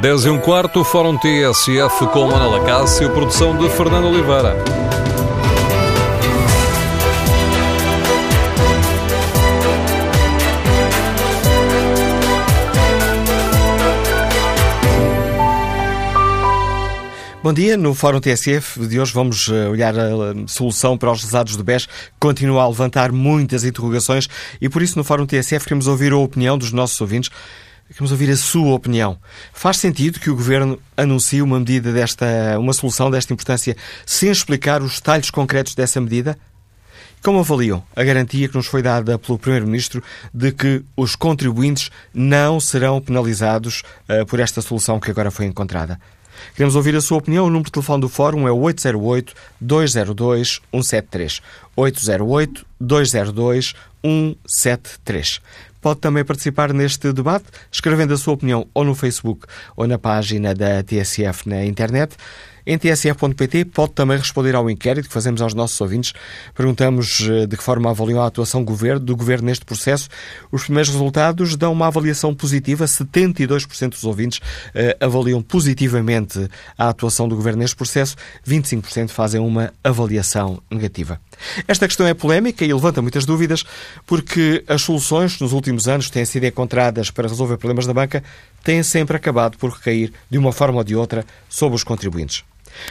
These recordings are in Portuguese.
10 e um quarto, Fórum TSF com Ana Lacácio, produção de Fernando Oliveira. Bom dia, no Fórum TSF de hoje vamos eh, olhar a solução para os resultados do BES, que continua a levantar muitas interrogações e por isso no Fórum TSF queremos ouvir a opinião dos nossos ouvintes, queremos ouvir a sua opinião. Faz sentido que o Governo anuncie uma medida desta, uma solução desta importância sem explicar os detalhes concretos dessa medida? Como avaliam a garantia que nos foi dada pelo Primeiro-Ministro de que os contribuintes não serão penalizados uh, por esta solução que agora foi encontrada? Queremos ouvir a sua opinião. O número de telefone do Fórum é 808-202-173. 808-202-173. Pode também participar neste debate escrevendo a sua opinião ou no Facebook ou na página da TSF na internet. Em tsf.pt pode também responder ao inquérito que fazemos aos nossos ouvintes. Perguntamos eh, de que forma avaliam a atuação do governo, do governo neste processo. Os primeiros resultados dão uma avaliação positiva. 72% dos ouvintes eh, avaliam positivamente a atuação do governo neste processo. 25% fazem uma avaliação negativa. Esta questão é polémica e levanta muitas dúvidas porque as soluções nos últimos anos que têm sido encontradas para resolver problemas da banca têm sempre acabado por recair, de uma forma ou de outra, sobre os contribuintes.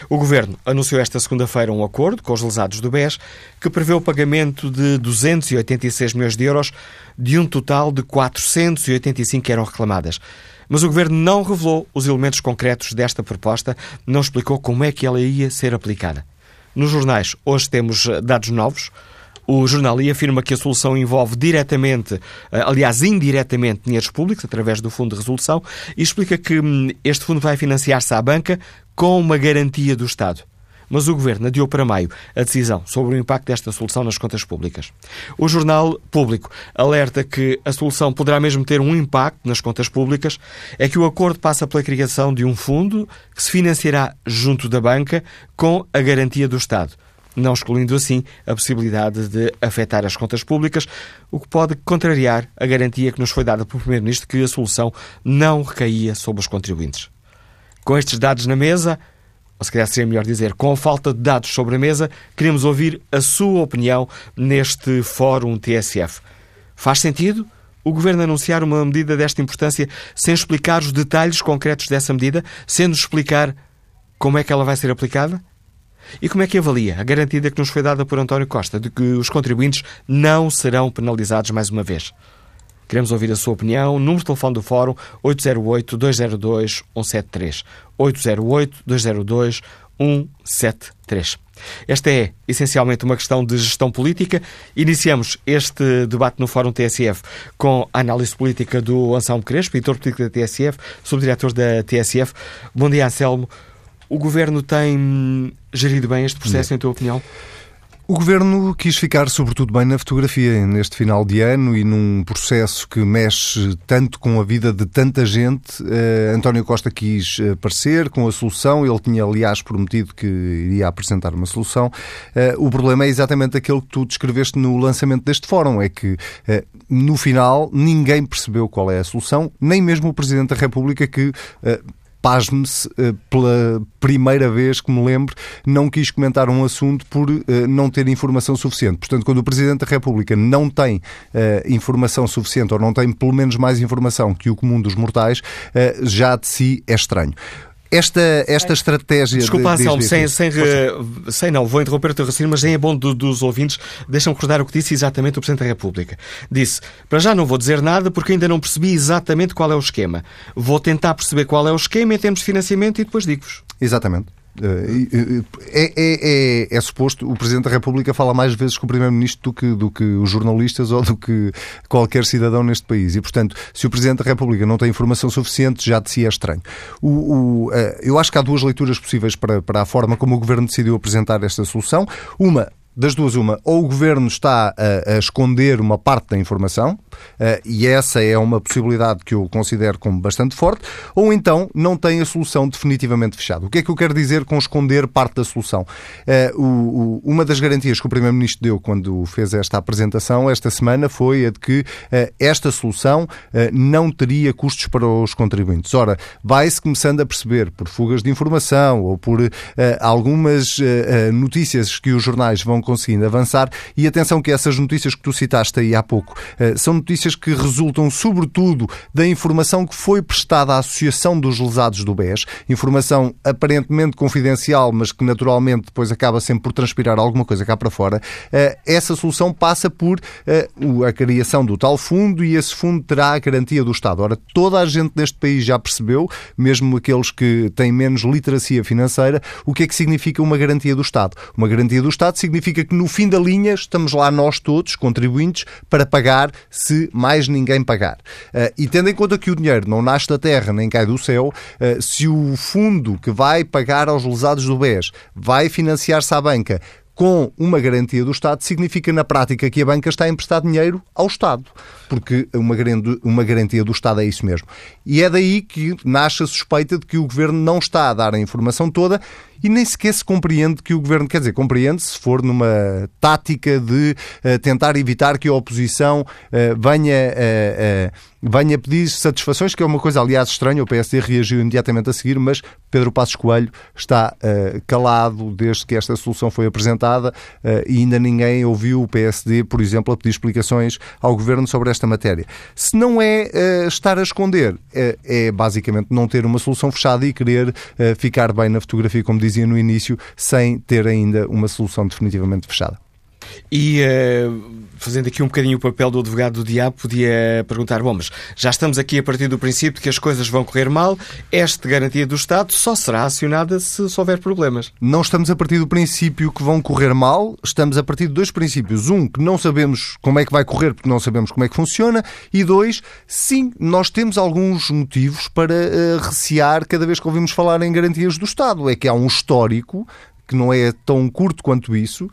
O Governo anunciou esta segunda-feira um acordo com os lesados do BES que prevê o pagamento de 286 milhões de euros de um total de 485 que eram reclamadas. Mas o Governo não revelou os elementos concretos desta proposta, não explicou como é que ela ia ser aplicada. Nos jornais, hoje temos dados novos. O jornal I afirma que a solução envolve diretamente, eh, aliás, indiretamente, dinheiros públicos, através do Fundo de Resolução, e explica que hum, este fundo vai financiar-se à banca com uma garantia do Estado. Mas o Governo adiou para maio a decisão sobre o impacto desta solução nas contas públicas. O Jornal Público alerta que a solução poderá mesmo ter um impacto nas contas públicas, é que o acordo passa pela criação de um fundo que se financiará junto da banca com a garantia do Estado não excluindo assim a possibilidade de afetar as contas públicas, o que pode contrariar a garantia que nos foi dada pelo Primeiro-Ministro que a solução não recaía sobre os contribuintes. Com estes dados na mesa, ou se calhar seria melhor dizer, com a falta de dados sobre a mesa, queremos ouvir a sua opinião neste Fórum TSF. Faz sentido o Governo anunciar uma medida desta importância sem explicar os detalhes concretos dessa medida, sem nos explicar como é que ela vai ser aplicada? E como é que avalia a garantia que nos foi dada por António Costa de que os contribuintes não serão penalizados mais uma vez? Queremos ouvir a sua opinião. Número de telefone do Fórum 808-202-173. 808-202-173. Esta é essencialmente uma questão de gestão política. Iniciamos este debate no Fórum TSF com a análise política do Anselmo Crespo, editor político da TSF, subdiretor da TSF. Bom dia, Anselmo. O Governo tem gerido bem este processo, em tua opinião? O Governo quis ficar, sobretudo, bem na fotografia neste final de ano e num processo que mexe tanto com a vida de tanta gente. Uh, António Costa quis aparecer com a solução, ele tinha, aliás, prometido que iria apresentar uma solução. Uh, o problema é exatamente aquele que tu descreveste no lançamento deste fórum: é que, uh, no final, ninguém percebeu qual é a solução, nem mesmo o Presidente da República, que pasme-se, eh, pela primeira vez que me lembro, não quis comentar um assunto por eh, não ter informação suficiente. Portanto, quando o Presidente da República não tem eh, informação suficiente ou não tem pelo menos mais informação que o comum dos mortais, já de si é estranho. Esta, esta estratégia. Desculpa, de, Anselmo, sem, sem, sem não, vou interromper o teu raciocínio, mas é bom do, dos ouvintes, deixam-me recordar o que disse exatamente o Presidente da República. Disse: para já não vou dizer nada porque ainda não percebi exatamente qual é o esquema. Vou tentar perceber qual é o esquema em termos de financiamento e depois digo-vos. Exatamente. É, é, é, é, suposto, o Presidente da República fala mais vezes com o Primeiro-Ministro do que, do que os jornalistas ou do que qualquer cidadão neste país. E, portanto, se o Presidente da República não tem informação suficiente, já de si é estranho. O, o, eh, eu acho que há duas leituras possíveis para, para a forma como o Governo decidiu apresentar esta solução. Uma, das duas, uma, ou o governo está a, a esconder uma parte da informação, uh, e essa é uma possibilidade que eu considero como bastante forte, ou então não tem a solução definitivamente fechada. O que é que eu quero dizer com esconder parte da solução? Uh, o, o, uma das garantias que o Primeiro-Ministro deu quando fez esta apresentação esta semana foi a de que uh, esta solução não teria custos para os contribuintes. Ora, vai-se começando a perceber por fugas de informação ou por algumas notícias que os jornais vão conseguindo avançar, e atenção que essas notícias que tu citaste aí há pouco são notícias que resultam sobretudo da informação que foi prestada à Associação dos Lesados do BES, informação aparentemente confidencial, mas que naturalmente depois acaba sempre por transpirar alguma coisa cá para fora, eh, essa solução passa por eh, a criação do tal fundo e esse fundo terá a garantia do Estado. Ora, toda a gente neste país já percebeu, mesmo aqueles que têm menos literacia financeira, o que é que significa uma garantia do Estado. Uma garantia do Estado significa que no fim da linha estamos lá nós todos, contribuintes, para pagar se mais ninguém pagar. Uh, e tendo em conta que o dinheiro não nasce da terra nem cai do céu, uh, se o fundo que vai pagar aos lesados do BES vai financiar-se à banca com uma garantia do Estado, significa na prática que a banca está a emprestar dinheiro ao Estado, porque uma uma garantia do Estado é isso mesmo. E é daí que nasce a suspeita de que o Governo não está a dar a informação toda e nem sequer se compreende que o Governo, quer dizer, compreende se for numa tática de uh, tentar evitar que a oposição uh, venha, uh, venha pedir satisfações, que é uma coisa, aliás, estranha, o PSD reagiu imediatamente a seguir, mas Pedro Passos Coelho está calado desde que esta solução foi apresentada e ainda ninguém ouviu o PSD, por exemplo, a pedir explicações ao Governo sobre esta matéria. Se não é estar a esconder, é, basicamente não ter uma solução fechada e querer ficar bem na fotografia, como diz dizia no início, sem ter ainda uma solução definitivamente fechada. E uh, fazendo aqui um bocadinho o papel do advogado do diabo, podia perguntar: bom, mas já estamos aqui a partir do princípio que as coisas vão correr mal, esta garantia do Estado só será acionada se, se houver problemas. Não estamos a partir do princípio que vão correr mal, estamos a partir de dois princípios. Um, que não sabemos como é que vai correr porque não sabemos como é que funciona, e dois, sim, nós temos alguns motivos para uh, recear cada vez que ouvimos falar em garantias do Estado. É que há um histórico que não é tão curto quanto isso,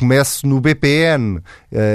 comece no BPN uh,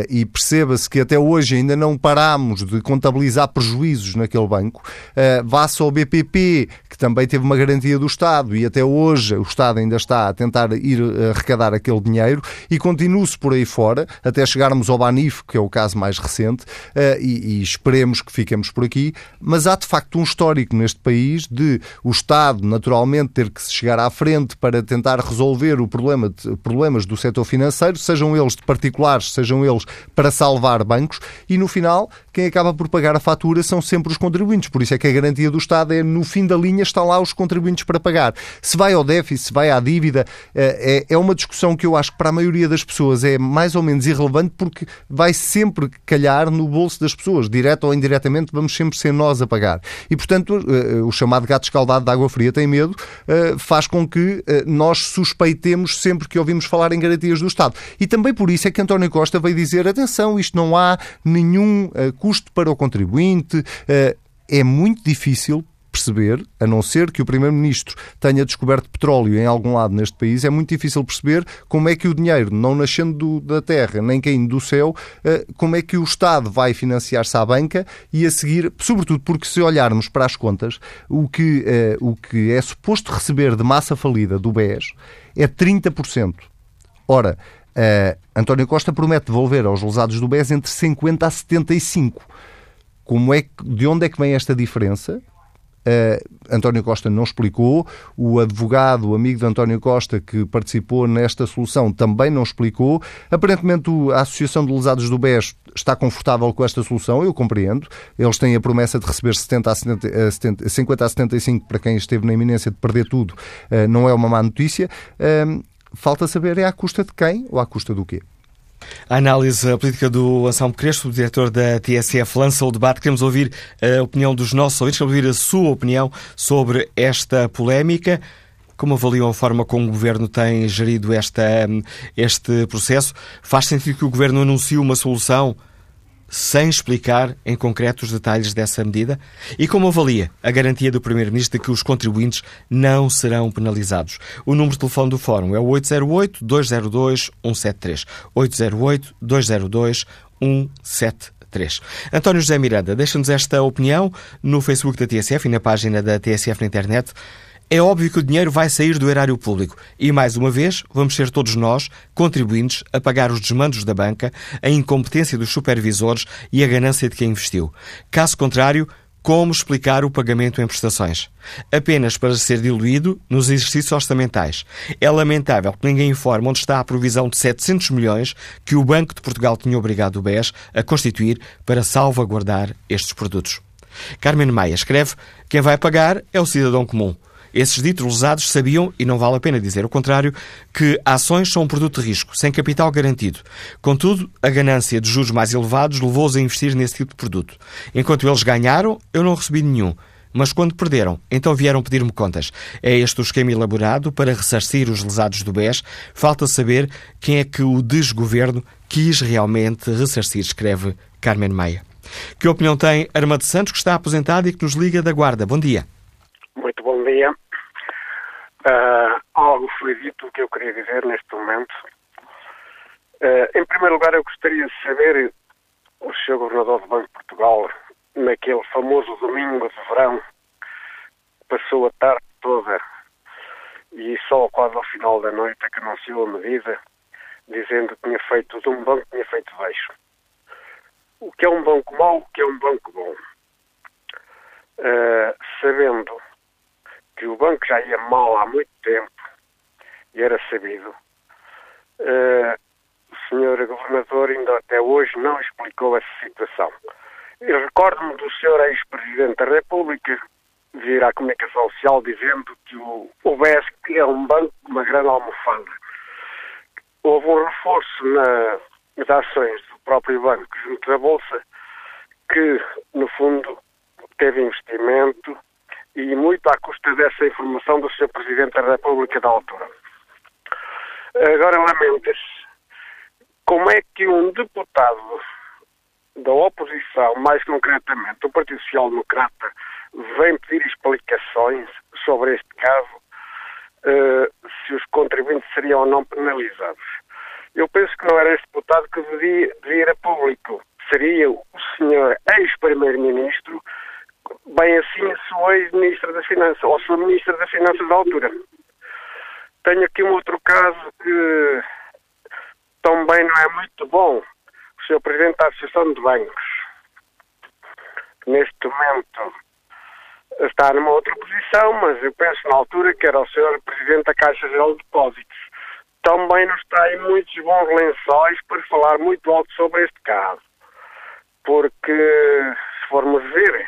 e perceba-se que até hoje ainda não parámos de contabilizar prejuízos naquele banco, uh, vá-se ao BPP, que também teve uma garantia do Estado e até hoje o Estado ainda está a tentar ir arrecadar aquele dinheiro e continue-se por aí fora até chegarmos ao Banif, que é o caso mais recente, uh, e, e esperemos que fiquemos por aqui, mas há de facto um histórico neste país de o Estado naturalmente ter que chegar à frente para tentar resolver o problema de, problemas do setor financeiro sejam eles de particulares, sejam eles para salvar bancos, e no final, quem acaba por pagar a fatura são sempre os contribuintes. Por isso é que a garantia do Estado é no fim da linha estão lá os contribuintes para pagar. Se vai ao déficit, se vai à dívida, eh, é, é uma discussão que eu acho que para a maioria das pessoas é mais ou menos irrelevante porque vai sempre calhar no bolso das pessoas, direto ou indiretamente, vamos sempre ser nós a pagar. E portanto, eh, o chamado gato escaldado de água fria tem medo, eh, faz com que nós suspeitemos sempre que ouvimos falar em garantias do Estado. E também por isso é que António Costa veio dizer: atenção, isto não há nenhum custo para o contribuinte. Uh, é muito difícil perceber, a não ser que o Primeiro-Ministro tenha descoberto petróleo em algum lado neste país, é muito difícil perceber como é que o dinheiro, não nascendo do, da terra nem caindo do céu, uh, como é que o Estado vai financiar-se à banca e a seguir, sobretudo porque se olharmos para as contas, o que, uh, o que é suposto receber de massa falida do BES é 30%. Ora, Uh, António Costa promete devolver aos lesados do BES entre 50 a 75. Como é que, de onde é que vem esta diferença? Uh, António Costa não explicou, o advogado, o amigo de António Costa, que participou nesta solução, também não explicou. Aparentemente, a Associação de Lesados do BES está confortável com esta solução, eu compreendo. Eles têm a promessa de receber 70 a 70, 70, 50 a 75 para quem esteve na iminência de perder tudo, uh, não é uma má notícia. Uh, falta saber é à custa de quem ou à custa do quê. A análise política do Anselmo Crespo, diretor da TSF, lança o debate. Queremos ouvir a opinião dos nossos ouvintes, queremos ouvir a sua opinião sobre esta polémica. Como avaliam a forma como o Governo tem gerido esta, este processo? Faz sentido que o Governo anuncie uma solução sem explicar em concreto os detalhes dessa medida? E como avalia a garantia do Primeiro-Ministro de que os contribuintes não serão penalizados? O número de telefone do Fórum é o 808-202-173. 808-202-173. António José Miranda, deixa-nos esta opinião no Facebook da TSF e na página da TSF na internet. É óbvio que o dinheiro vai sair do erário público e, mais uma vez, vamos ser todos nós, contribuintes, a pagar os desmandos da banca, a incompetência dos supervisores e a ganância de quem investiu. Caso contrário, como explicar o pagamento em prestações? Apenas para ser diluído nos exercícios orçamentais. É lamentável que ninguém informe onde está a provisão de 700 milhões que o Banco de Portugal tinha obrigado o BES a constituir para salvaguardar estes produtos. Carmen Maia escreve: quem vai pagar é o cidadão comum. Esses ditos lesados sabiam, e não vale a pena dizer o contrário, que ações são um produto de risco, sem capital garantido. Contudo, a ganância de juros mais elevados levou-os a investir nesse tipo de produto. Enquanto eles ganharam, eu não recebi nenhum. Mas quando perderam, então vieram pedir-me contas. É este o esquema elaborado para ressarcir os lesados do BES. Falta saber quem é que o desgoverno quis realmente ressarcir, escreve Carmen Maia. Que opinião tem Armando Santos, que está aposentado e que nos liga da Guarda? Bom dia. Muito bom dia. Uh, algo foi dito que eu queria dizer neste momento. Uh, em primeiro lugar, eu gostaria de saber o Sr. Governador do Banco de Portugal, naquele famoso domingo de verão, passou a tarde toda e só quase ao final da noite é que anunciou a medida, dizendo que tinha feito de um banco, tinha feito baixo. O que é um banco mau, o que é um banco bom? Uh, sabendo que o banco já ia mal há muito tempo e era sabido. Uh, o senhor governador ainda até hoje não explicou essa situação. Eu recordo-me do senhor ex-presidente da República vir à comunicação social dizendo que o, o BESC é um banco de uma grande almofada. Houve um reforço na, nas ações do próprio banco junto da Bolsa que, no fundo, teve investimento, e muito à custa dessa informação do Sr. Presidente da República da altura. Agora lamenta-se como é que um deputado da oposição, mais concretamente do Partido Social Democrata, vem pedir explicações sobre este caso, uh, se os contribuintes seriam ou não penalizados. Eu penso que não era este deputado que devia, devia ir a público. Seria o senhor ex-primeiro-ministro bem assim a ex-ministra das Finanças, ou a ministra das Finanças da altura. Tenho aqui um outro caso que também não é muito bom. O Sr. Presidente da Associação de Bancos, neste momento, está numa outra posição, mas eu penso na altura que era o Sr. Presidente da Caixa Geral de Depósitos. Também está em muitos bons lençóis para falar muito alto sobre este caso. Porque, se formos ver,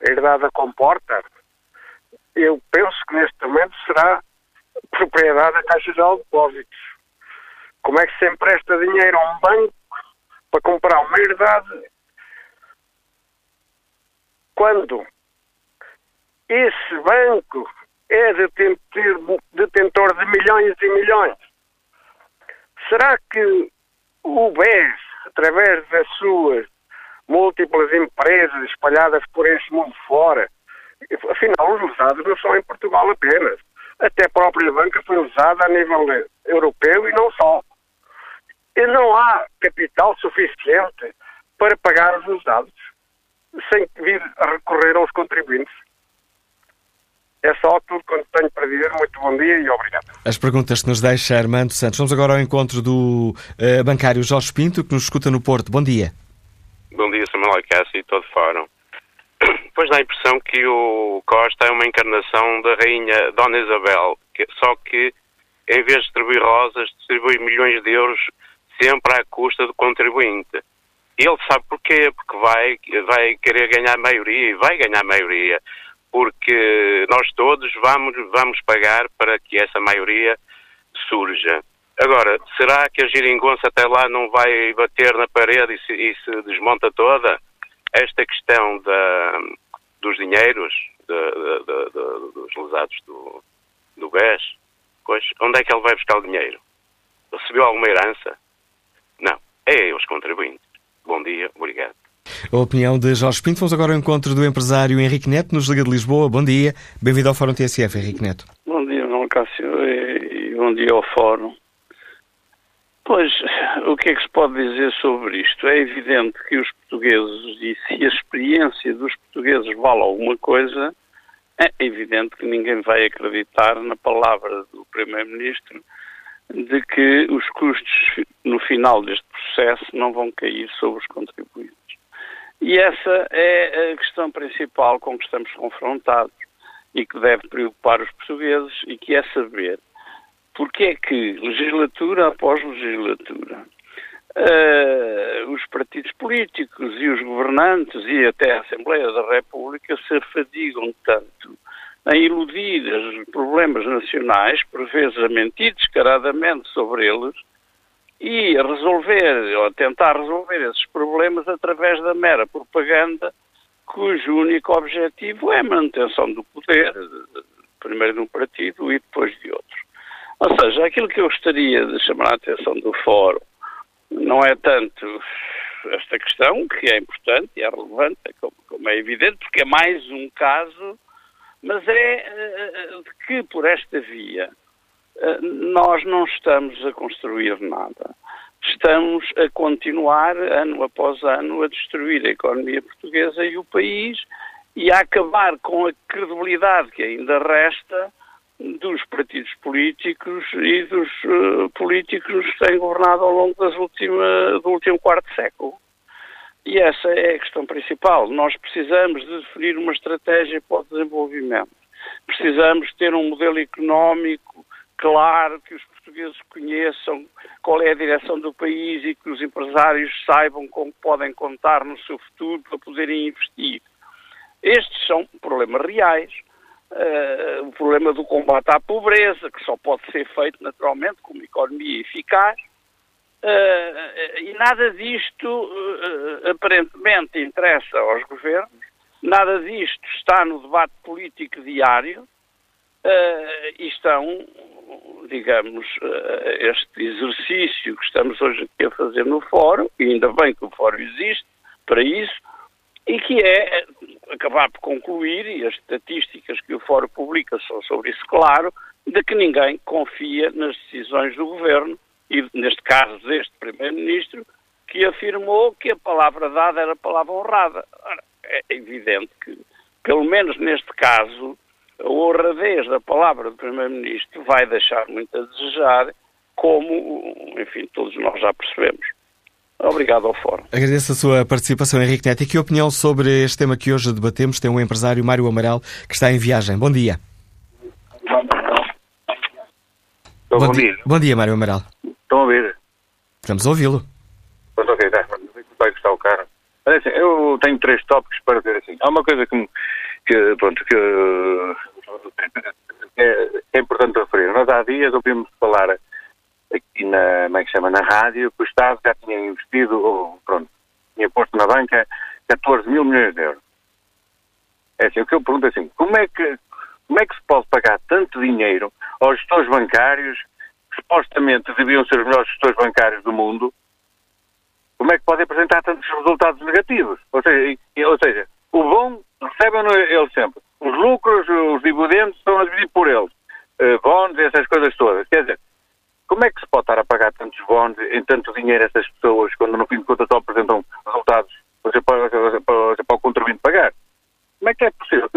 a herdade comporta, eu penso que neste momento será propriedade da Caixa Geral de Depósitos. Como é que se empresta dinheiro a um banco para comprar uma herdade quando esse banco é detentor de milhões e milhões? Será que o BES, através das suas múltiplas empresas espalhadas por este mundo fora. Afinal, os usados não são em Portugal apenas. Até a própria banca foi usada a nível europeu e não só. E não há capital suficiente para pagar os usados sem vir a recorrer aos contribuintes. É só tudo quanto tenho para dizer. Muito bom dia e obrigado. As perguntas que nos deixa Armando Santos. Vamos agora ao encontro do uh, bancário Jorge Pinto, que nos escuta no Porto. Bom dia. Cássio e todo fórum. Pois dá a impressão que o Costa é uma encarnação da rainha Dona Isabel, que, só que em vez de distribuir rosas, distribui milhões de euros sempre à custa do contribuinte. Ele sabe porquê, porque vai, vai querer ganhar maioria e vai ganhar maioria, porque nós todos vamos, vamos pagar para que essa maioria surja. Agora, será que a geringonça até lá não vai bater na parede e se, e se desmonta toda? Esta questão da, dos dinheiros, de, de, de, dos lesados do, do BES, pois, onde é que ele vai buscar o dinheiro? Recebeu alguma herança? Não. É os contribuintes. Bom dia, obrigado. A opinião de Jorge Pinto. Vamos agora ao encontro do empresário Henrique Neto, nos Liga de Lisboa. Bom dia. Bem-vindo ao Fórum TSF, Henrique Neto. Bom dia, João Cássio, e, e bom dia ao Fórum. Pois, o que é que se pode dizer sobre isto? É evidente que os portugueses, e se a experiência dos portugueses vale alguma coisa, é evidente que ninguém vai acreditar na palavra do Primeiro-Ministro de que os custos no final deste processo não vão cair sobre os contribuintes. E essa é a questão principal com que estamos confrontados e que deve preocupar os portugueses e que é saber porque é que legislatura após legislatura uh, os partidos políticos e os governantes e até a Assembleia da República se afadigam tanto em iludir os problemas nacionais, por vezes a mentir descaradamente sobre eles, e a resolver, ou a tentar resolver esses problemas através da mera propaganda, cujo único objetivo é a manutenção do poder, primeiro de um partido e depois de outro. Ou seja, aquilo que eu gostaria de chamar a atenção do Fórum não é tanto esta questão, que é importante e é relevante, como, como é evidente, porque é mais um caso mas é uh, que por esta via uh, nós não estamos a construir nada. Estamos a continuar, ano após ano, a destruir a economia portuguesa e o país e a acabar com a credibilidade que ainda resta dos partidos políticos e dos uh, políticos que têm governado ao longo das última, do último quarto século. E essa é a questão principal. Nós precisamos de definir uma estratégia para o desenvolvimento. Precisamos ter um modelo económico claro, que os portugueses conheçam qual é a direção do país e que os empresários saibam como podem contar no seu futuro para poderem investir. Estes são problemas reais. Uh, o problema do combate à pobreza, que só pode ser feito naturalmente com uma economia eficaz, Uh, e nada disto uh, aparentemente interessa aos governos, nada disto está no debate político diário. E estão, digamos, este exercício que estamos hoje aqui a fazer no Fórum, e ainda bem que o Fórum existe para isso, e que é acabar por concluir, e as estatísticas que o Fórum publica são sobre isso claro, de que ninguém confia nas decisões do Governo e neste caso deste Primeiro-Ministro, que afirmou que a palavra dada era a palavra honrada. Ora, é evidente que, pelo menos neste caso, a honradez da palavra do Primeiro-Ministro vai deixar muito a desejar, como, enfim, todos nós já percebemos. Obrigado ao Fórum. Agradeço a sua participação, Henrique Neto. E que opinião sobre este tema que hoje debatemos tem o um empresário Mário Amaral, que está em viagem. Bom dia. Bom, bom dia. Bom dia, Mário Amaral. Estão a ouvir? Estamos a ouvi-lo. Pronto, ok, tá. vai gostar o carro. Mas, assim, eu tenho três tópicos para dizer assim. Há uma coisa que, que pronto, que é, é, importante referir. Nós há dias ouvimos falar aqui na, como é que chama, na rádio, que o Estado já tinha investido, ou, pronto, tinha posto na banca 14 mil milhões de euros. É assim, o que eu pergunto é assim, como é que, como é que se pode pagar tanto dinheiro aos gestores bancários supostamente deviam ser os melhores gestores bancários do mundo, como é que podem apresentar tantos resultados negativos? Ou seja, ou seja o bom recebem eles sempre. Os lucros, os dividendos são a dividir por eles. Uh, bons essas coisas todas. Quer dizer, como é que se pode estar a pagar tantos bons em tanto dinheiro a essas pessoas quando no fim de contas só apresentam resultados para, para, para, para o contribuinte pagar? Como é que é possível?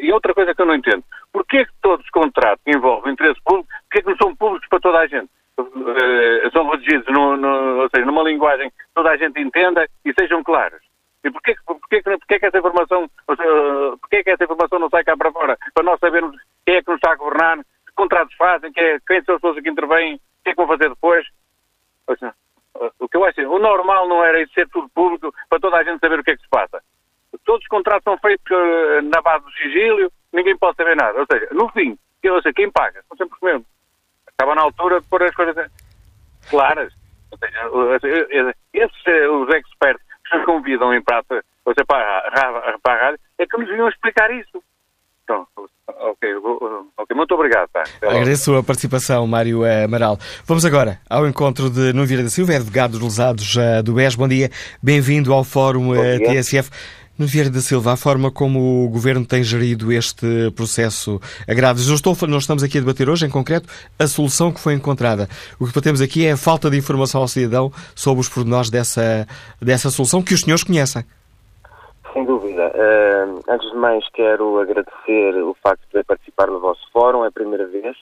E outra coisa que eu não entendo. Porquê que todos os contratos que envolvem interesse público, porquê que não são públicos para toda a gente? Uh, são redigidos no, no, ou seja, numa linguagem que toda a gente entenda e sejam claros. E porquê, porquê, porquê que essa informação, porquê que essa informação não sai cá para fora? Para nós sabermos quem é que nos está a governar, contratos fazem, quem, é, quem são as pessoas que intervêm, o que é que vão fazer depois? Seja, o que eu acho, o normal não era isso ser tudo público para toda a gente saber o que é que se passa todos os contratos são feitos uh, na base do sigílio, ninguém pode saber nada. Ou seja, no fim, ou seja, quem paga? São sempre os mesmos. Estava na altura de pôr as coisas claras. Ou seja, esses, eh, os experts que nos convidam em praça, ou seja, para, para a rádio, é que nos vinham explicar isso. Ok, ok, muito obrigado. Pá. Agradeço a participação, Mário Amaral. Vamos agora ao encontro de Nuno Vieira da Silva, advogado dos lesados do BES. Bom dia, bem-vindo ao Fórum TSF. Nuno Vieira da Silva, a forma como o Governo tem gerido este processo agrado. Não, estou, não estamos aqui a debater hoje, em concreto, a solução que foi encontrada. O que debatemos aqui é a falta de informação ao cidadão sobre os pormenores dessa, dessa solução que os senhores conhecem. Sem dúvida. Uh, antes de mais, quero agradecer o facto de participar no vosso fórum, é a primeira vez,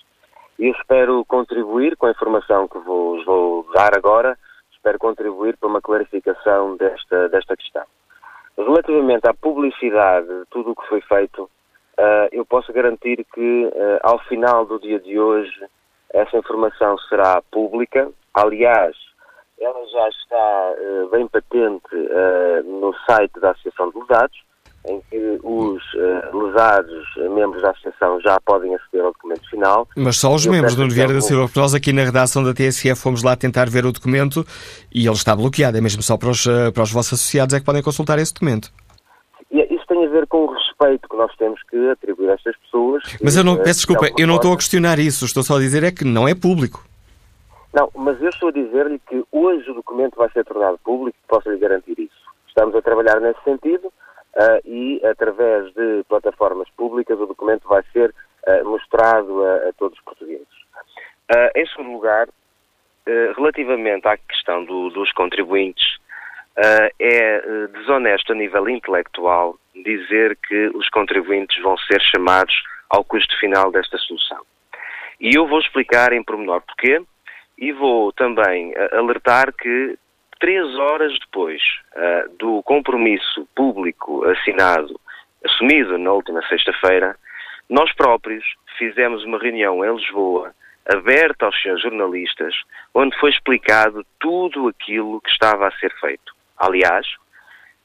e espero contribuir com a informação que vos vou dar agora, espero contribuir para uma clarificação desta, desta questão. Relativamente à publicidade de tudo o que foi feito, uh, eu posso garantir que uh, ao final do dia de hoje essa informação será pública. Aliás, ela já está uh, bem patente no site da Associação de Lesados, em que os lesados, membros da Associação, já podem aceder ao documento final. Mas só os membros do Vieira da Silva, porque nós aqui na redação da TSF fomos lá tentar ver o documento e ele está bloqueado, é mesmo só para os, para os vossos associados é que podem consultar esse documento. Isso tem a ver com o respeito que nós temos que atribuir a estas pessoas. Mas eu não, peço desculpa, eu não estou a questionar isso, estou só a dizer é que não é público. Não, mas eu estou a dizer-lhe que hoje o documento vai ser tornado público, posso lhe garantir isso. Estamos a trabalhar nesse sentido uh, e, através de plataformas públicas, o documento vai ser uh, mostrado a, a, todos os portugueses. Uh, em segundo lugar, relativamente à questão do, dos contribuintes, é desonesto a nível intelectual dizer que os contribuintes vão ser chamados ao custo final desta solução. E eu vou explicar em pormenor porquê e vou também alertar que três horas depois uh, do compromisso público assinado, assumido na última sexta-feira, nós próprios fizemos uma reunião em Lisboa, aberta aos senhores jornalistas, onde foi explicado tudo aquilo que estava a ser feito. Aliás,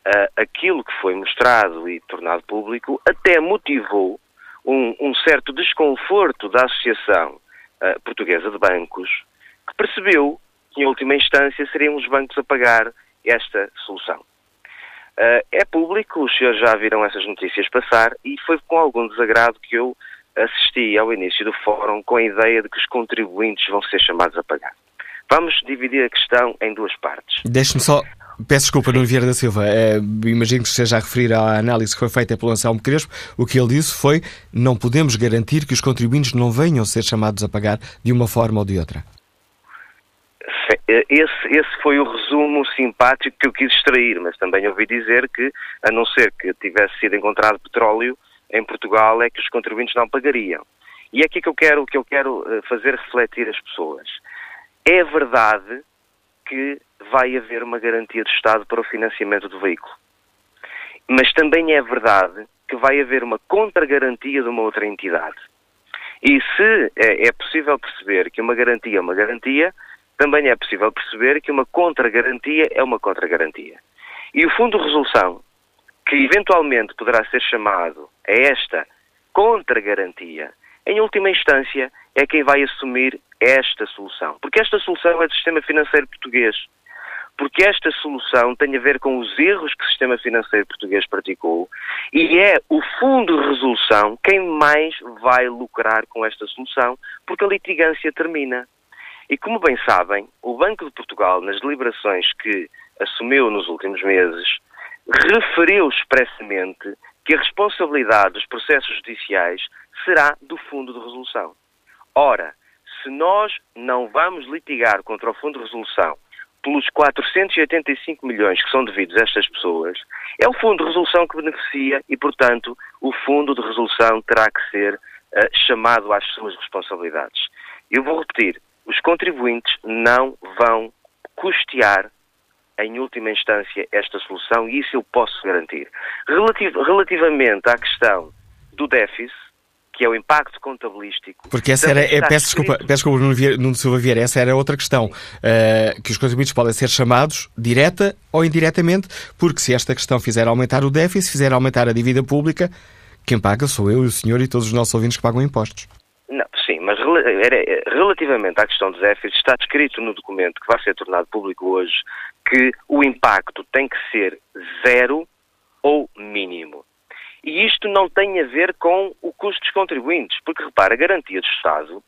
uh, aquilo que foi mostrado e tornado público até motivou um, um certo desconforto da Associação uh, Portuguesa de Bancos, que percebeu em última instância, seriam os bancos a pagar esta solução. Uh, é público, os senhores já viram essas notícias passar e foi com algum desagrado que eu assisti ao início do fórum com a ideia de que os contribuintes vão ser chamados a pagar. Vamos dividir a questão em duas partes. Deixe-me só. Peço desculpa, Nuno Vieira da Silva. É, imagino que esteja a referir à análise que foi feita pelo Anselmo Crespo. O que ele disse foi não podemos garantir que os contribuintes não venham a ser chamados a pagar de uma forma ou de outra. Esse, esse foi o resumo simpático que eu quis extrair, mas também ouvi dizer que, a não ser que tivesse sido encontrado petróleo em Portugal, é que os contribuintes não pagariam. E é aqui que eu quero, que eu quero eh, fazer refletir as pessoas. É verdade que vai haver uma garantia do Estado para o financiamento do veículo. Mas também é verdade que vai haver uma contragarantia de uma outra entidade. E se é, é possível perceber que uma garantia é uma garantia, também é possível perceber que uma contra-garantia é uma contra-garantia. E o Fundo de Resolução, que eventualmente poderá ser chamado a esta contra-garantia, em última instância, é quem vai assumir esta solução. Porque esta solução é do sistema financeiro português. Porque esta solução tem a ver com os erros que o sistema financeiro português praticou e é o Fundo de Resolução quem mais vai lucrar com esta solução, porque a litigância termina. E como bem sabem, o Banco de Portugal, nas deliberações que assumiu nos últimos meses, referiu expressamente que a responsabilidade dos processos judiciais será do Fundo de Resolução. Ora, se nós não vamos litigar contra o Fundo de Resolução pelos 485 milhões que são devidos a estas pessoas, é o Fundo de Resolução que beneficia e, portanto, o Fundo de Resolução terá que ser uh, chamado às suas responsabilidades. Eu vou repetir, os contribuintes não vão custear, em última instância, esta solução e isso eu posso garantir. Relativ relativamente à questão do déficit, que é o impacto contabilístico. Porque essa era, é, peço desculpa, peço desculpa Nuno Silva Vieira, essa era outra questão, uh, que os contribuintes podem ser chamados direta ou indiretamente, porque se esta questão fizer aumentar o déficit, fizer aumentar a dívida pública, quem paga sou eu e o senhor e todos os nossos ouvintes que pagam impostos. Não, sim, mas relativamente à questão dos déficits, está descrito no documento que vai ser tornado público hoje que o impacto tem que ser zero ou mínimo. E isto não tem a ver com o custo dos contribuintes, porque repara, a garantia do Estado,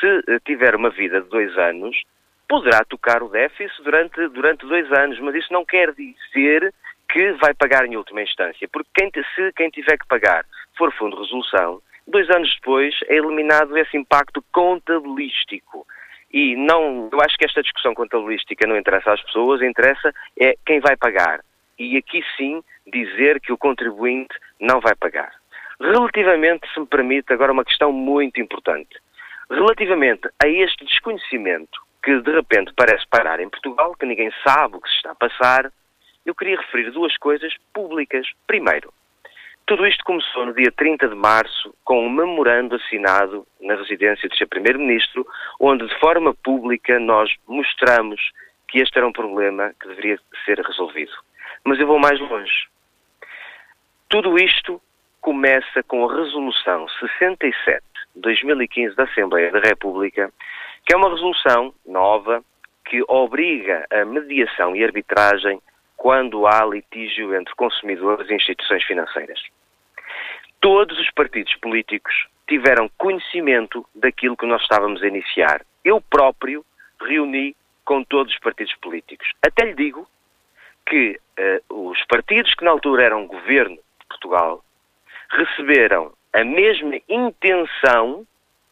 se eh, tiver uma vida de dois anos, poderá tocar o déficit durante, durante dois anos, mas isso não quer dizer que vai pagar em última instância, porque quem, se quem tiver que pagar for fundo de resolução, dois anos depois é eliminado esse impacto contabilístico. E não, eu acho que esta discussão contabilística não interessa às pessoas, interessa é quem vai pagar. E aqui sim dizer que o contribuinte não vai pagar. Relativamente, se me permite, agora uma questão muito importante. Relativamente a este desconhecimento que de repente parece parar em Portugal, que ninguém sabe o que se está a passar, eu queria referir duas coisas públicas. Primeiro, tudo isto começou no dia 30 de março com um memorando assinado na residência do Sr. Primeiro-Ministro, onde de forma pública nós mostramos que este era um problema que deveria ser resolvido. Mas eu vou mais longe. Tudo isto começa com a Resolução 67 de 2015 da Assembleia da República, que é uma resolução nova que obriga a mediação e arbitragem quando há litígio entre consumidores e instituições financeiras. Todos os partidos políticos tiveram conhecimento daquilo que nós estávamos a iniciar. Eu próprio reuni com todos os partidos políticos. Até lhe digo que uh, os partidos que na altura eram governo de Portugal receberam a mesma intenção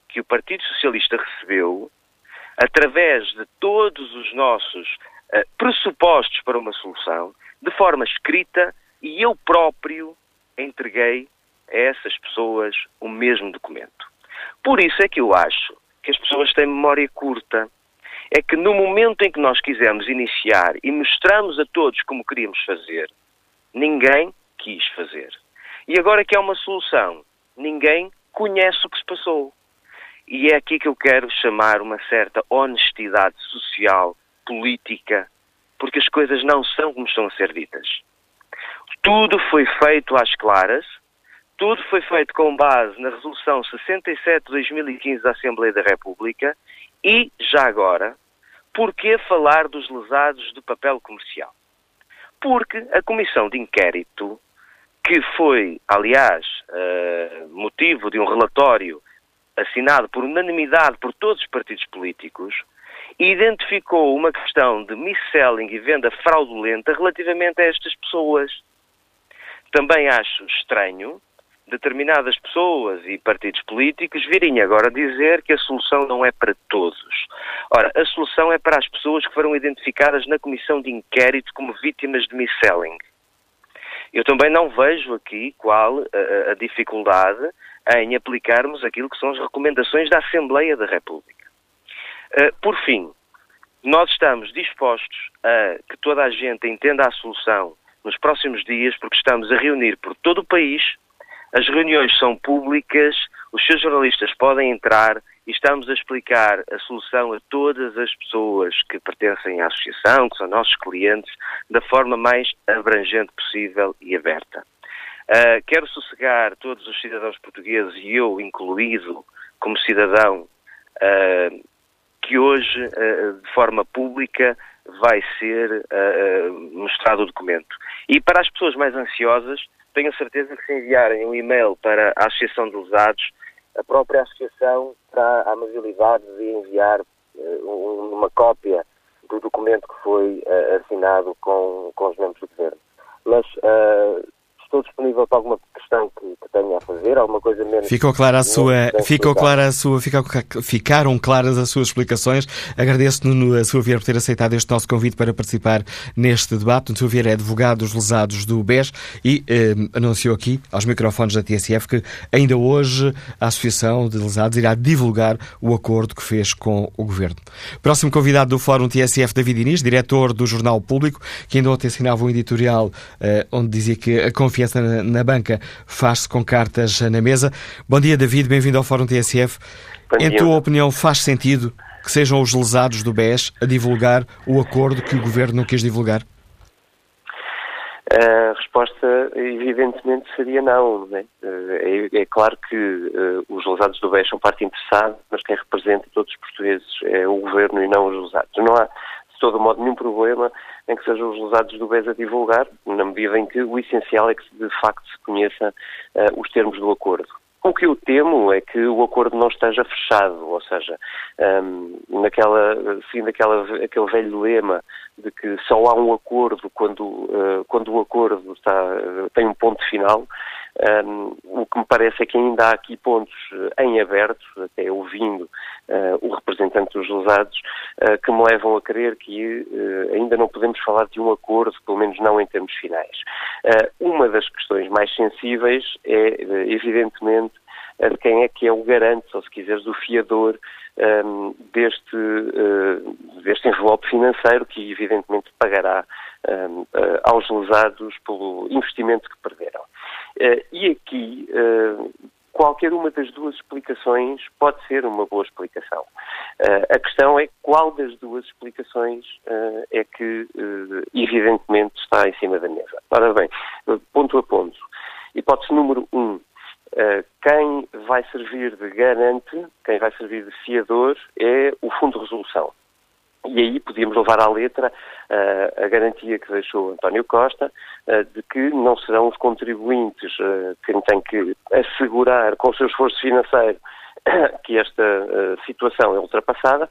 que o Partido Socialista recebeu através de todos os nossos uh, pressupostos para uma solução, de forma escrita, e eu próprio entreguei a essas pessoas o mesmo documento. Por isso é que eu acho que as pessoas têm memória curta. É que no momento em que nós quisemos iniciar e mostramos a todos como queríamos fazer, ninguém quis fazer. E agora que há uma solução, ninguém conhece o que se passou. E é aqui que eu quero chamar uma certa honestidade social, política, porque as coisas não são como estão a ser ditas. Tudo foi feito às claras, tudo foi feito com base na Resolução 67 de 2015 da Assembleia da República e, já agora, por que falar dos lesados do papel comercial? Porque a Comissão de Inquérito, que foi, aliás, uh, motivo de um relatório assinado por unanimidade por todos os partidos políticos, identificou uma questão de mis-selling e venda fraudulenta relativamente a estas pessoas. Também acho estranho determinadas pessoas e partidos políticos virem agora dizer que a solução não é para todos. Ora, a solução é para as pessoas que foram identificadas na comissão de inquérito como vítimas de mis-selling. Eu também não vejo aqui qual a, a dificuldade em aplicarmos aquilo que são as recomendações da Assembleia da República. Uh, por fim, nós estamos dispostos a que toda a gente entenda a solução nos próximos dias, porque estamos a reunir por todo o país, as reuniões são públicas, os seus jornalistas podem entrar e estamos a explicar a solução a todas as pessoas que pertencem à associação, que são nossos clientes, da forma mais abrangente possível e aberta. Uh, quero sossegar todos os cidadãos portugueses, e eu incluído como cidadão, uh, que hoje, uh, de forma pública, vai ser mostrado o documento. E para as pessoas mais ansiosas, tenho certeza que se enviarem um e-mail para a Associação de Lesados, a própria Associação terá a amabilidade de enviar uma cópia do documento que foi assinado com, com os membros do Governo. Mas estou disponível para alguma questão que, que tenha a fazer, alguma coisa menos. Ficou clara a sua, ficou clara a sua, ficou, ficaram claras as suas explicações. Agradeço no a sua Vieira por ter aceitado este nosso convite para participar neste debate. O Sr. Vieira é advogado dos lesados do BES e eh, anunciou aqui aos microfones da TSF que ainda hoje a Associação de Lesados irá divulgar o acordo que fez com o Governo. Próximo convidado do Fórum TSF, David Inês, diretor do Jornal Público, que ainda ontem assinava um editorial eh, onde dizia que a confiança confiança na, na banca faz-se com cartas na mesa. Bom dia, David, bem-vindo ao Fórum TSF. Em tua opinião, faz sentido que sejam os lesados do BES a divulgar o acordo que o Governo não quis divulgar? A resposta, evidentemente, seria não. não é? É, é? claro que uh, os lesados do BES são parte interessada, mas quem representa todos os portugueses é o Governo e não os lesados. Não há, de todo modo, nenhum problema em que sejam os lesados do BES a divulgar, na medida em que o essencial é que de facto se conheça uh, os termos do acordo. O que eu temo é que o acordo não esteja fechado, ou seja, um, naquela, sim, daquela, aquele velho lema de que só há um acordo quando, uh, quando o acordo está, uh, tem um ponto final. Um, o que me parece é que ainda há aqui pontos em aberto, até ouvindo uh, o representante dos lesados, que me levam a crer que ainda não podemos falar de um acordo, pelo menos não em termos finais. uma das questões mais sensíveis é, evidentemente, de quem é que é o garante, ou se quiseres, o fiador um, deste, uh, deste envelope financeiro que evidentemente pagará um, uh, aos lesados pelo investimento que perderam. Uh, e aqui qualquer uma das duas explicações pode ser uma boa explicação. Uh, a questão é qual das duas explicações é que, evidentemente, está em cima da mesa. Ora bem, ponto a ponto. Hipótese número um. quem vai servir de garante, quem vai servir de fiador, é o Fundo de Resolução. E aí podíamos levar à letra uh, a garantia que deixou António Costa uh, de que não serão os contribuintes uh, quem tem que assegurar com o seu esforço financeiro que esta situação é ultrapassada,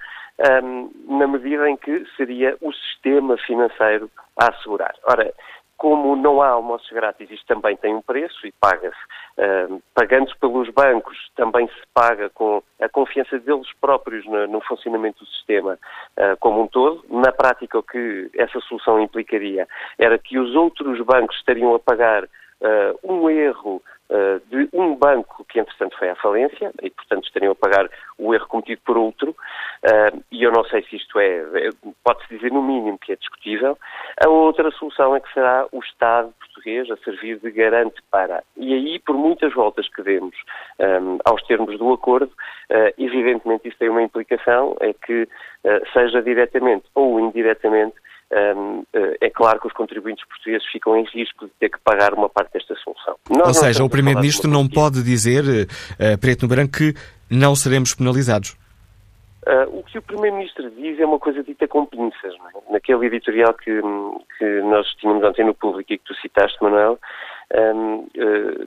um, na medida em que seria o sistema financeiro a assegurar. Ora, como não há almoços grátis, isto também tem um preço e paga-se. Uh, Pagando-se pelos bancos, também se paga com a confiança deles próprios no, no funcionamento do sistema uh, como um todo. Na prática, o que essa solução implicaria era que os outros bancos estariam a pagar uh, um erro uh, de um banco que, entretanto, foi à falência e, portanto, estariam a pagar o erro cometido por outro. Uh, e eu não sei se isto é, é pode-se dizer no mínimo que é discutível. A outra solução é que será o Estado português a servir de garante para. E aí, por muitas voltas que demos um, aos termos do acordo, evidentemente isso tem uma implicação, é que, seja diretamente ou indiretamente, é claro que os contribuintes portugueses ficam em risco de ter que pagar uma parte desta solução. Nós Ou seja, o Primeiro-Ministro não pode dizer, uh, preto no branco, que não seremos penalizados. Uh, o que o Primeiro-Ministro diz é uma coisa dita com pinças. É? Naquele editorial que, que, nós tínhamos ontem no público e que tu citaste, Manuel, um, uh,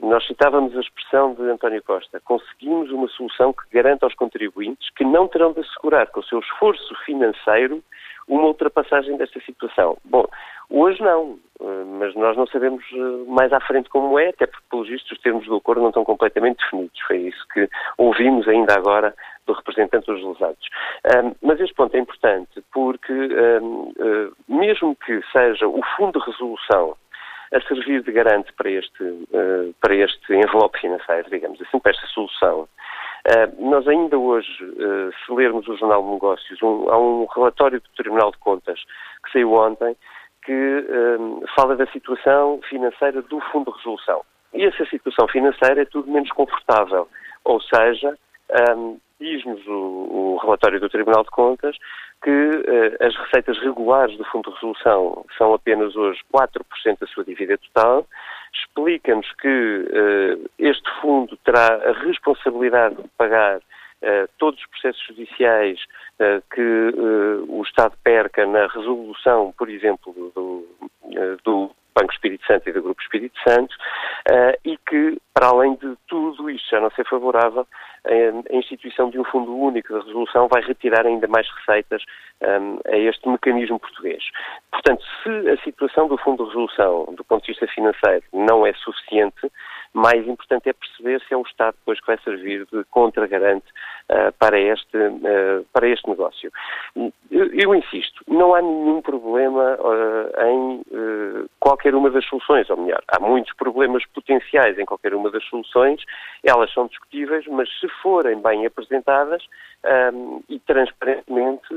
nós citávamos a expressão de António Costa. Conseguimos uma solução que garanta aos contribuintes que não terão de assegurar com o seu esforço financeiro uma ultrapassagem desta situação. Bom, hoje não, eh, mas nós não sabemos eh, mais à frente como é, até porque, pelos vistos, os termos do acordo não estão completamente definidos. Foi isso que ouvimos ainda agora do representante dos lesados. Um, mas este ponto é importante porque, um, uh, eh, mesmo que seja o Fundo de Resolução a servir de garante para este, uh, para este envelope financeiro, digamos assim, para esta solução, Uh, nós ainda hoje, uh, se lermos o Jornal de Negócios, um, há um relatório do Tribunal de Contas que saiu ontem que um, fala da situação financeira do Fundo de Resolução. E essa situação financeira é tudo menos confortável. Ou seja, um, diz-nos o, o, relatório do Tribunal de Contas que uh, as receitas regulares do Fundo de Resolução são apenas hoje 4% da sua dívida total explica-nos que uh, este fundo terá a responsabilidade de pagar uh, todos os processos judiciais uh, que o Estado perca na resolução, por exemplo, do, do Banco Espírito Santo e do Grupo Espírito Santo, e que, para além de tudo isto já não ser favorável, a instituição de um fundo único de resolução vai retirar ainda mais receitas um, a este mecanismo português. Portanto, se a situação do fundo de resolução, do ponto de vista financeiro, não é suficiente, mais importante é perceber se é o Estado depois que vai servir de contragarante uh, para, este, uh, para este negócio. Eu, eu, insisto, não há nenhum problema uh, em qualquer uma das soluções, ou melhor, há muitos problemas potenciais em qualquer uma das soluções, elas são discutíveis, mas se forem bem apresentadas um, e transparentemente,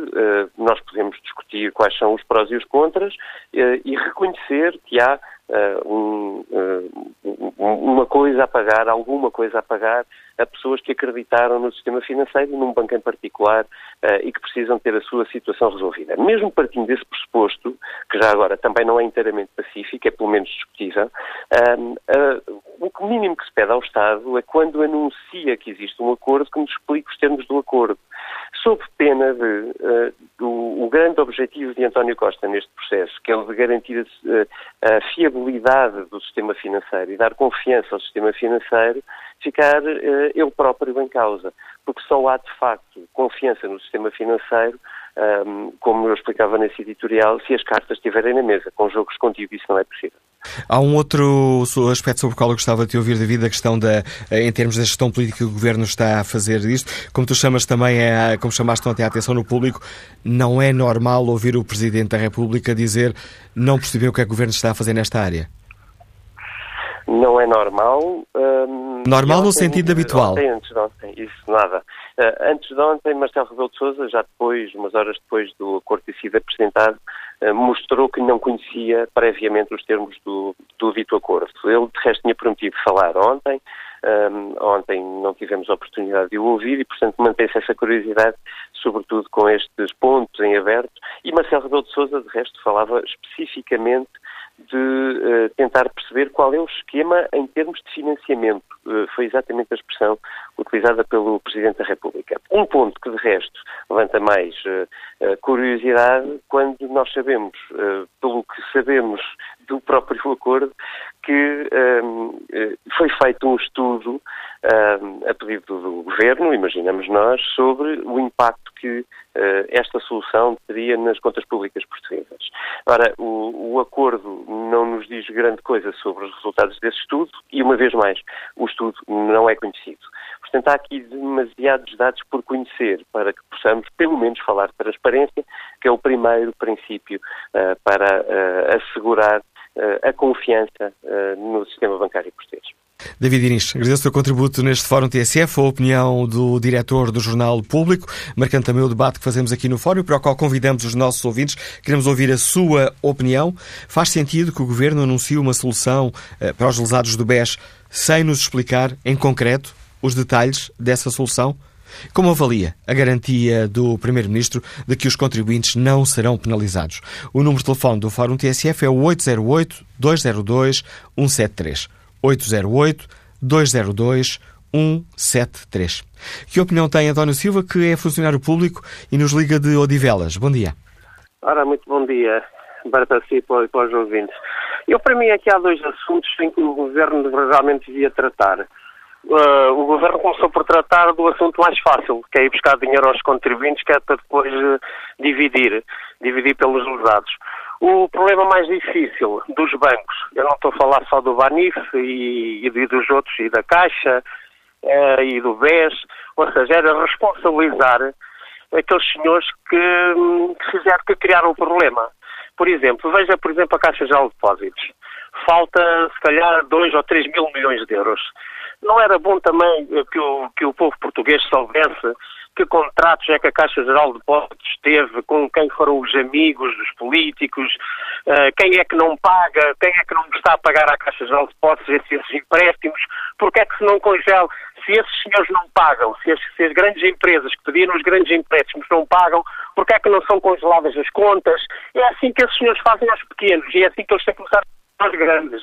nós podemos discutir quais são os prós e os contras e reconhecer que há uh, um, uh, uma coisa a pagar, alguma coisa a pagar a pessoas que acreditaram no sistema financeiro e num banco em particular uh, e que precisam ter a sua situação resolvida. Mesmo partindo desse pressuposto, que já agora também não é inteiramente pacífico, é pelo menos discutível, o mínimo que se pede ao Estado é quando anuncia que existe um acordo que nos explique os termos do acordo. sob pena de uh, o, o, grande objetivo de António Costa neste processo, que é o de garantir a, a, fiabilidade do sistema financeiro e dar confiança ao sistema financeiro, ficar uh, ele próprio em causa. Porque só há, de facto, confiança no sistema financeiro um, como eu explicava nesse editorial, se as cartas estiverem na mesa. Com jogos contigo isso não é possível. Há um outro aspecto sobre o qual eu gostava de te ouvir, David, a questão da, em termos da gestão política que o Governo está a fazer disto. Como tu chamas também, é, como chamaste ontem a atenção no público, não é normal ouvir o Presidente da República dizer não percebeu o que é que o Governo está a fazer nesta área. Não é normal. Hum, normal no sentido habitual. Ontem, antes de ontem, isso nada. Uh, antes de ontem, Marcelo Rebelo de Sousa, já depois, umas horas depois do acordo ter sido apresentado, uh, mostrou que não conhecia previamente os termos do, do dito acordo. Ele, de resto, tinha prometido falar ontem. Um, ontem não tivemos a oportunidade de o ouvir e, portanto, mantém-se essa curiosidade, sobretudo com estes pontos em aberto. E Marcelo Rebelo de Sousa, de resto, falava especificamente de uh, tentar perceber qual é o esquema em termos de financiamento. Uh, foi exatamente a expressão utilizada pelo Presidente da República. Um ponto que, de resto, levanta mais uh, curiosidade quando nós sabemos, pelo que sabemos do próprio acordo, que foi feito um estudo um, a pedido do Governo, imaginamos nós, sobre o impacto que uh, esta solução teria nas contas públicas portuguesas. Ora, o, o, acordo não nos diz grande coisa sobre os resultados desse estudo e, uma vez mais, o estudo não é conhecido. Portanto, há aqui demasiados dados por conhecer para que possamos, pelo menos, falar de transparência, que é o primeiro princípio uh, para assegurar a confiança no sistema bancário português. David Inês, agradeço o seu contributo neste Fórum TSF, a opinião do diretor do Jornal Público, marcando também o debate que fazemos aqui no Fórum, para o qual convidamos os nossos ouvintes. Queremos ouvir a sua opinião. Faz sentido que o Governo anuncie uma solução eh, para os lesados do BES sem nos explicar, em concreto, os detalhes dessa solução? Como avalia a garantia do Primeiro-Ministro de que os contribuintes não serão penalizados? O número de telefone do Fórum TSF é o 808-202-173. 808 202 173. Que opinião tem António Silva, que é funcionário público e nos liga de Odivelas? Bom dia. Ora, muito bom dia para si e para os ouvintes. Eu, para mim, aqui há dois assuntos em que o Governo realmente devia tratar. Uh, o Governo começou por tratar do assunto mais fácil, que é ir buscar dinheiro aos contribuintes, que é para depois uh, dividir, dividir pelos lesados. O problema mais difícil dos bancos, eu não estou a falar só do Banif e, e dos outros, e da Caixa uh, e do BES, ou seja, era responsabilizar aqueles senhores que, que fizeram, que criaram o problema. Por exemplo, veja, por exemplo, a Caixa de Depósitos. Falta, se calhar, 2 ou 3 mil milhões de euros. Não era bom também que o, que o povo português soubesse que contratos é que a Caixa Geral de Depósitos teve com quem foram os amigos dos políticos, uh, quem é que não paga, quem é que não está a pagar à Caixa Geral de Depósitos esses empréstimos, porque é que se não congela, se esses senhores não pagam, se as, se as grandes empresas que pediram os grandes empréstimos não pagam, porque é que não são congeladas as contas? É assim que esses senhores fazem aos pequenos e é assim que eles têm que começar aos grandes.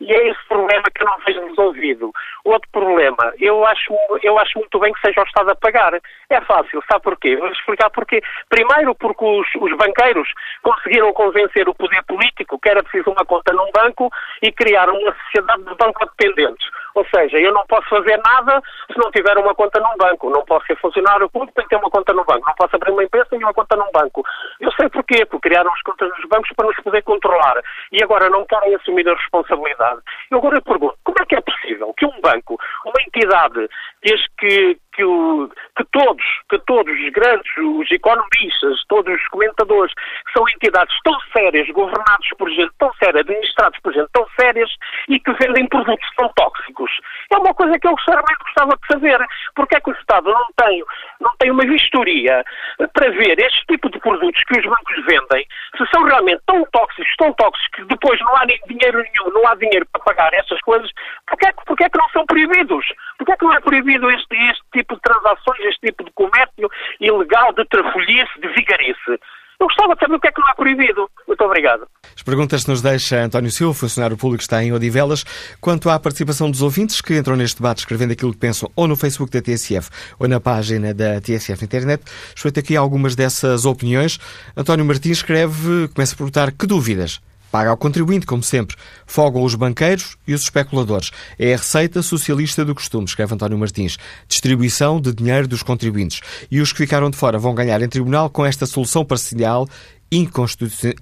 E é esse problema que eu não vejo resolvido. Outro problema, eu acho, eu acho muito bem que seja o Estado a pagar. É fácil, sabe porquê? Vou explicar porquê. Primeiro, porque os, os banqueiros conseguiram convencer o poder político que era preciso uma conta num banco e criar uma sociedade de banco dependentes. Ou seja, eu não posso fazer nada se não tiver uma conta num banco. Não posso ser funcionário público, que ter uma conta no banco. Não posso abrir uma empresa, tenho uma conta num banco. Eu sei porquê, porque criaram as contas nos bancos para nos poder controlar. E agora não querem assumir a responsabilidade. Eu agora pergunto, como é que é possível que um banco, uma entidade, desde que, que, o, que todos, que todos os grandes, os economistas, todos os comentadores, são entidades tão sérias, governados por gente tão séria, administrados por gente tão sérias e que vendem produtos tão tóxicos. É uma coisa que eu sinceramente gostava de saber. Porque é que o Estado não tem, não tem uma vistoria para ver este tipo de produtos que os bancos vendem, se são realmente tão tóxicos, tão tóxicos, que depois não há nem dinheiro nenhum, não há dinheiro para pagar essas coisas, porque é que, porque é que não são proibidos? Porque é que não é proibido este, este tipo de transações, este tipo de comércio ilegal de trafolhice, de vigarice? Eu gostava de saber o que é que não é proibido. Muito obrigado. As perguntas que nos deixa António Silva, funcionário público está em Odivelas, quanto à participação dos ouvintes que entram neste debate escrevendo aquilo que pensam ou no Facebook da TSF ou na página da TSF internet. Escuto aqui algumas dessas opiniões. António Martins escreve, começa a perguntar que dúvidas Paga ao contribuinte, como sempre. Fogam os banqueiros e os especuladores. É a receita socialista do costume, escreve António Martins. Distribuição de dinheiro dos contribuintes. E os que ficaram de fora vão ganhar em tribunal com esta solução parcial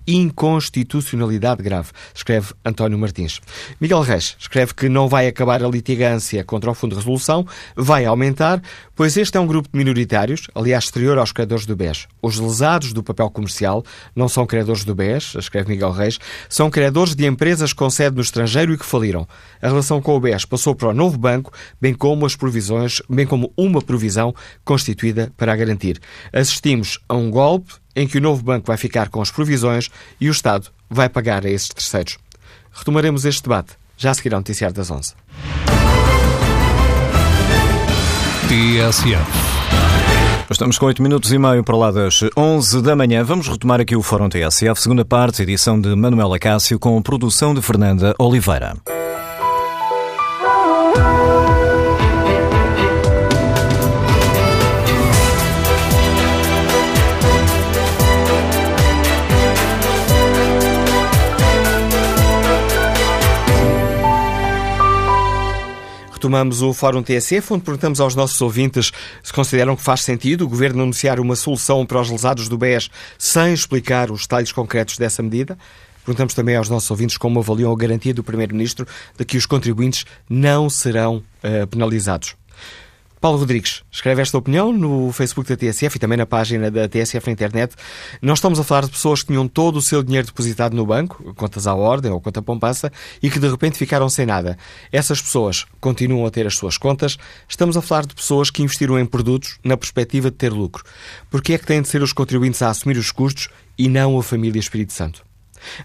inconstitucionalidade grave, escreve António Martins. Miguel Reis escreve que não vai acabar a litigância contra o Fundo de Resolução, vai aumentar, pois este é um grupo de minoritários, aliás, exterior aos credores do BES. Os lesados do papel comercial não são credores do BES, escreve Miguel Reis, são credores de empresas com sede no estrangeiro e que faliram. A relação com o BES passou para o novo banco, bem como as provisões, bem como uma provisão constituída para a garantir. Assistimos a um golpe em que o novo banco vai ficar com as provisões e o Estado vai pagar a esses terceiros. Retomaremos este debate já a seguir ao Noticiário das 11. TSF. Estamos com 8 minutos e meio para lá das 11 da manhã. Vamos retomar aqui o Fórum TSF, segunda parte, edição de Manuela Cássio, com produção de Fernanda Oliveira. Retomamos o Fórum TSF, onde perguntamos aos nossos ouvintes se consideram que faz sentido o Governo anunciar uma solução para os lesados do BES sem explicar os detalhes concretos dessa medida. Perguntamos também aos nossos ouvintes como avaliam a garantia do Primeiro-Ministro de que os contribuintes não serão uh, penalizados. Paulo Rodrigues escreve esta opinião no Facebook da TSF e também na página da TSF na internet. Nós estamos a falar de pessoas que tinham todo o seu dinheiro depositado no banco, contas à ordem ou conta poupança, e que de repente ficaram sem nada. Essas pessoas continuam a ter as suas contas. Estamos a falar de pessoas que investiram em produtos na perspectiva de ter lucro. Por que é que têm de ser os contribuintes a assumir os custos e não a família Espírito Santo?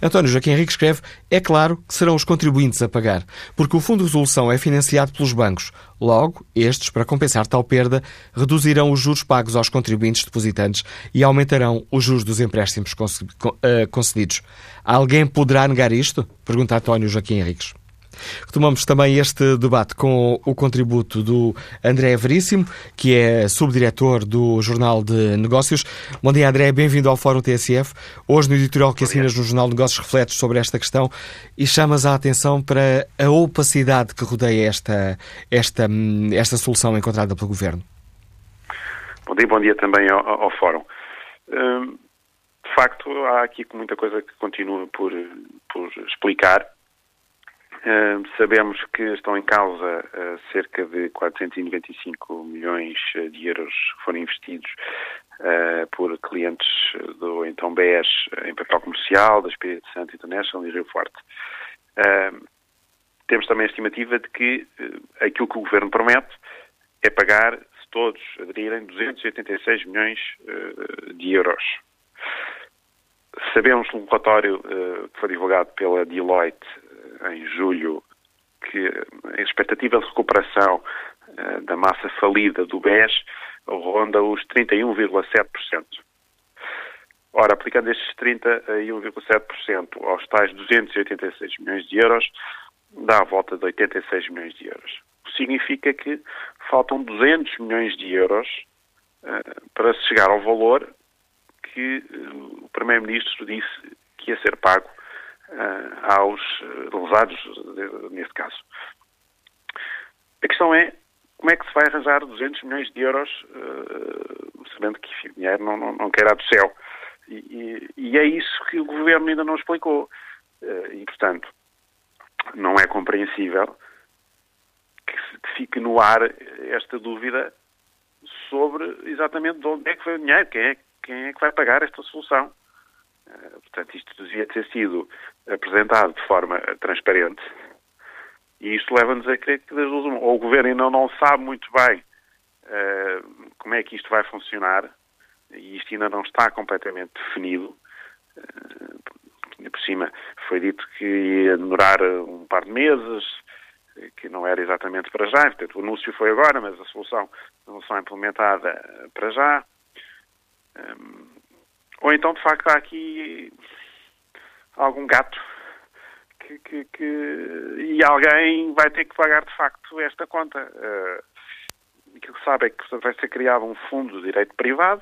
António Joaquim Henrique escreve: é claro que serão os contribuintes a pagar, porque o Fundo de Resolução é financiado pelos bancos. Logo, estes, para compensar tal perda, reduzirão os juros pagos aos contribuintes depositantes e aumentarão os juros dos empréstimos eh, concedidos. Alguém poderá negar isto? Pergunta António Joaquim Henriques. Retomamos também este debate com o contributo do André Veríssimo, que é subdiretor do Jornal de Negócios. Bom dia, André, bem-vindo ao Fórum TSF. Hoje, no editorial que assinas no Jornal de Negócios, refletes sobre esta questão e chamas a atenção para a opacidade que rodeia esta, esta, esta solução encontrada pelo Governo. Bom dia, bom dia também ao, ao Fórum. Hum, de facto, há aqui muita coisa que continua por, por explicar sabemos que estão em causa uh, cerca de 495 milhões de euros que foram investidos uh, por clientes do então BES em papel comercial, da Espírito Santo International e Rio Forte. temos também a estimativa de que aquilo que o Governo promete é pagar, se todos aderirem, 286 milhões de euros. Sabemos um relatório que foi divulgado pela Deloitte em julho que a expectativa de recuperação uh, da massa falida do BES ronda os 31,7%. Ora, aplicando estes 31,7% aos tais 286 milhões de euros, dá a volta de 86 milhões de euros. Significa que faltam 200 milhões de euros uh, para se chegar ao valor que uh, o Primeiro-Ministro disse que ia ser pago aos lesados, neste caso. A questão é como é que se vai arranjar 200 milhões de euros, uh, sabendo que o dinheiro não, não, não cairá do céu. E, e, e, é isso que o governo ainda não explicou. E, portanto, não é compreensível que, que, fique no ar esta dúvida sobre exatamente de onde é que foi o dinheiro, quem é, quem é que vai pagar esta solução. Eh, portanto, isto devia ter sido apresentado de forma transparente e isto leva-nos a crer que duas ou o Governo ainda não sabe muito bem uh, como é que isto vai funcionar e isto ainda não está completamente definido. Uh, por cima foi dito que ia demorar um par de meses, que não era exatamente para já, portanto o anúncio foi agora, mas a solução não está implementada para já. Um, ou então, de facto, há aqui algum gato que, que, que, e alguém vai ter que pagar de facto esta conta. Uh, aquilo que sabe é que portanto, vai ser criado um fundo de direito privado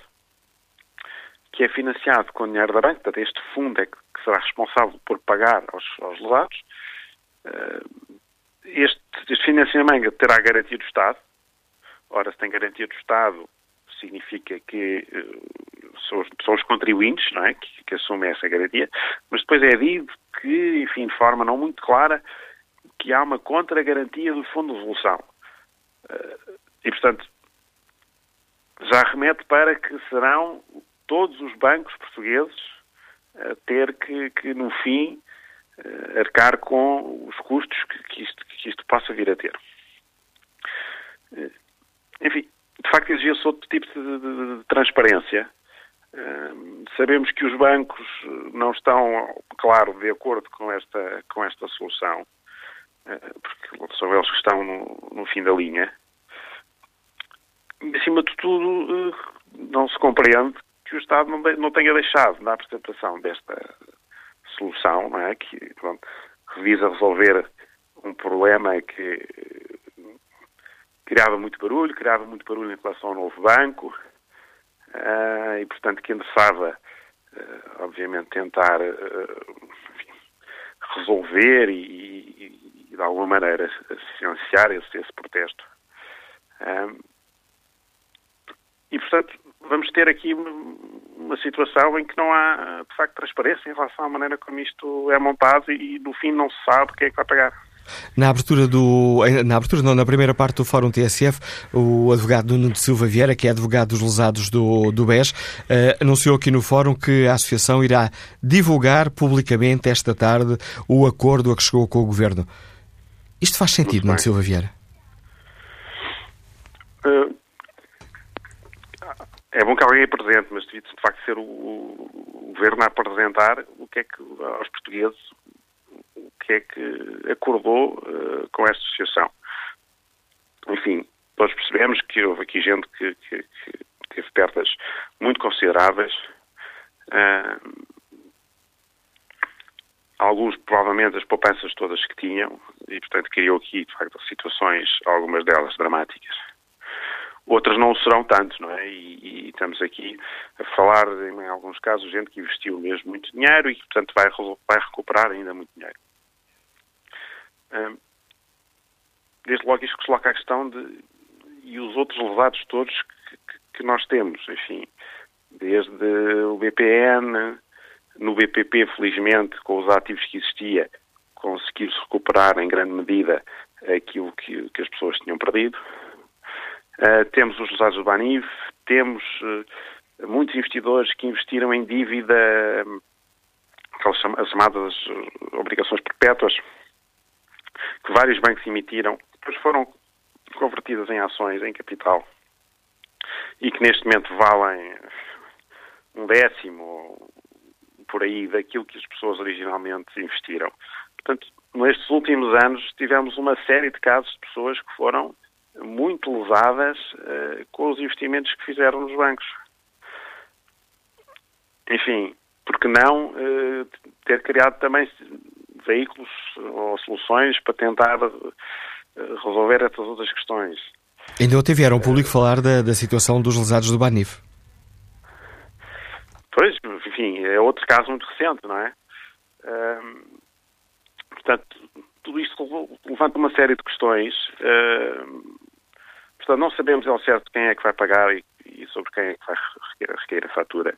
que é financiado com dinheiro da banca, portanto este fundo é que, será responsável por pagar aos, aos lesados. Uh, este, este financiamento terá garantia do Estado. Ora, se tem garantia do Estado, significa que uh, são, são, os, contribuintes não é? que, que assumem essa garantia, mas depois é dito que, enfim, de forma não muito clara, que há uma contra-garantia do Fundo de Resolução. Uh, e, portanto, já remete para que serão todos os bancos portugueses a ter que, que no fim, uh, arcar com os custos que, que, isto, que isto possa vir a ter. Enfim, de facto exigia-se outro tipo de, de, de transparência. Sabemos que os bancos não estão, claro, de acordo com esta, com esta solução, uh, porque são eles que estão no, no, fim da linha. Acima de tudo, uh, não se compreende que o Estado não, tenha deixado na apresentação desta solução, não é? que, pronto, visa resolver um problema que criava muito barulho, criava muito barulho em relação ao novo banco uh, e, portanto, que interessava, uh, obviamente, tentar uh, resolver e, e, de alguma maneira, silenciar esse, esse protesto. e, portanto, vamos ter aqui uma situação em que não há, de facto, transparência em relação à maneira como isto é montado e, no fim, não se sabe quem é que vai pagar. Na abertura do. Na abertura, não, na primeira parte do Fórum TSF, o advogado Nuno de Silva Vieira, que é advogado dos lesados do, do BES, uh, anunciou aqui no Fórum que a Associação irá divulgar publicamente esta tarde o acordo a que chegou com o Governo. Isto faz sentido, Nuno de Silva Vieira? Uh, é bom que alguém apresente, mas devia de facto ser o, o, Governo a apresentar o que é que aos portugueses que é que acordou uh, com esta associação. Enfim, nós percebemos que houve aqui gente que, que, que teve perdas muito consideráveis. Uh, alguns, provavelmente, as poupanças todas que tinham, e, portanto, criou aqui, de facto, situações, algumas delas dramáticas. Outras não serão tanto, não é? E, e, estamos aqui a falar, em alguns casos, gente que investiu mesmo muito dinheiro e que, portanto, vai, vai recuperar ainda muito dinheiro desde logo isto que se coloca a questão de e os outros levados todos que, que, nós temos, enfim, desde o BPN, no BPP, felizmente, com os ativos que existia, conseguiu-se recuperar em grande medida aquilo que, que as pessoas tinham perdido. Uh, temos os lesados do Banif, temos uh, muitos investidores que investiram em dívida, as chamadas obrigações perpétuas, que vários bancos emitiram, depois foram convertidas em ações, em capital, e que neste momento valem um décimo por aí daquilo que as pessoas originalmente investiram. Portanto, nestes últimos anos tivemos uma série de casos de pessoas que foram muito lesadas uh, com os investimentos que fizeram nos bancos. Enfim, porque não uh, ter criado também veículos ou soluções para tentar eh, resolver essas outras questões. Ainda ontem vieram ao público falar da, da situação dos lesados do Banif. Pois, enfim, é outro caso muito recente, não é? portanto, tudo isto levanta uma série de questões. portanto, não sabemos ao certo quem é que vai pagar e, e sobre quem é que vai requerer a fatura.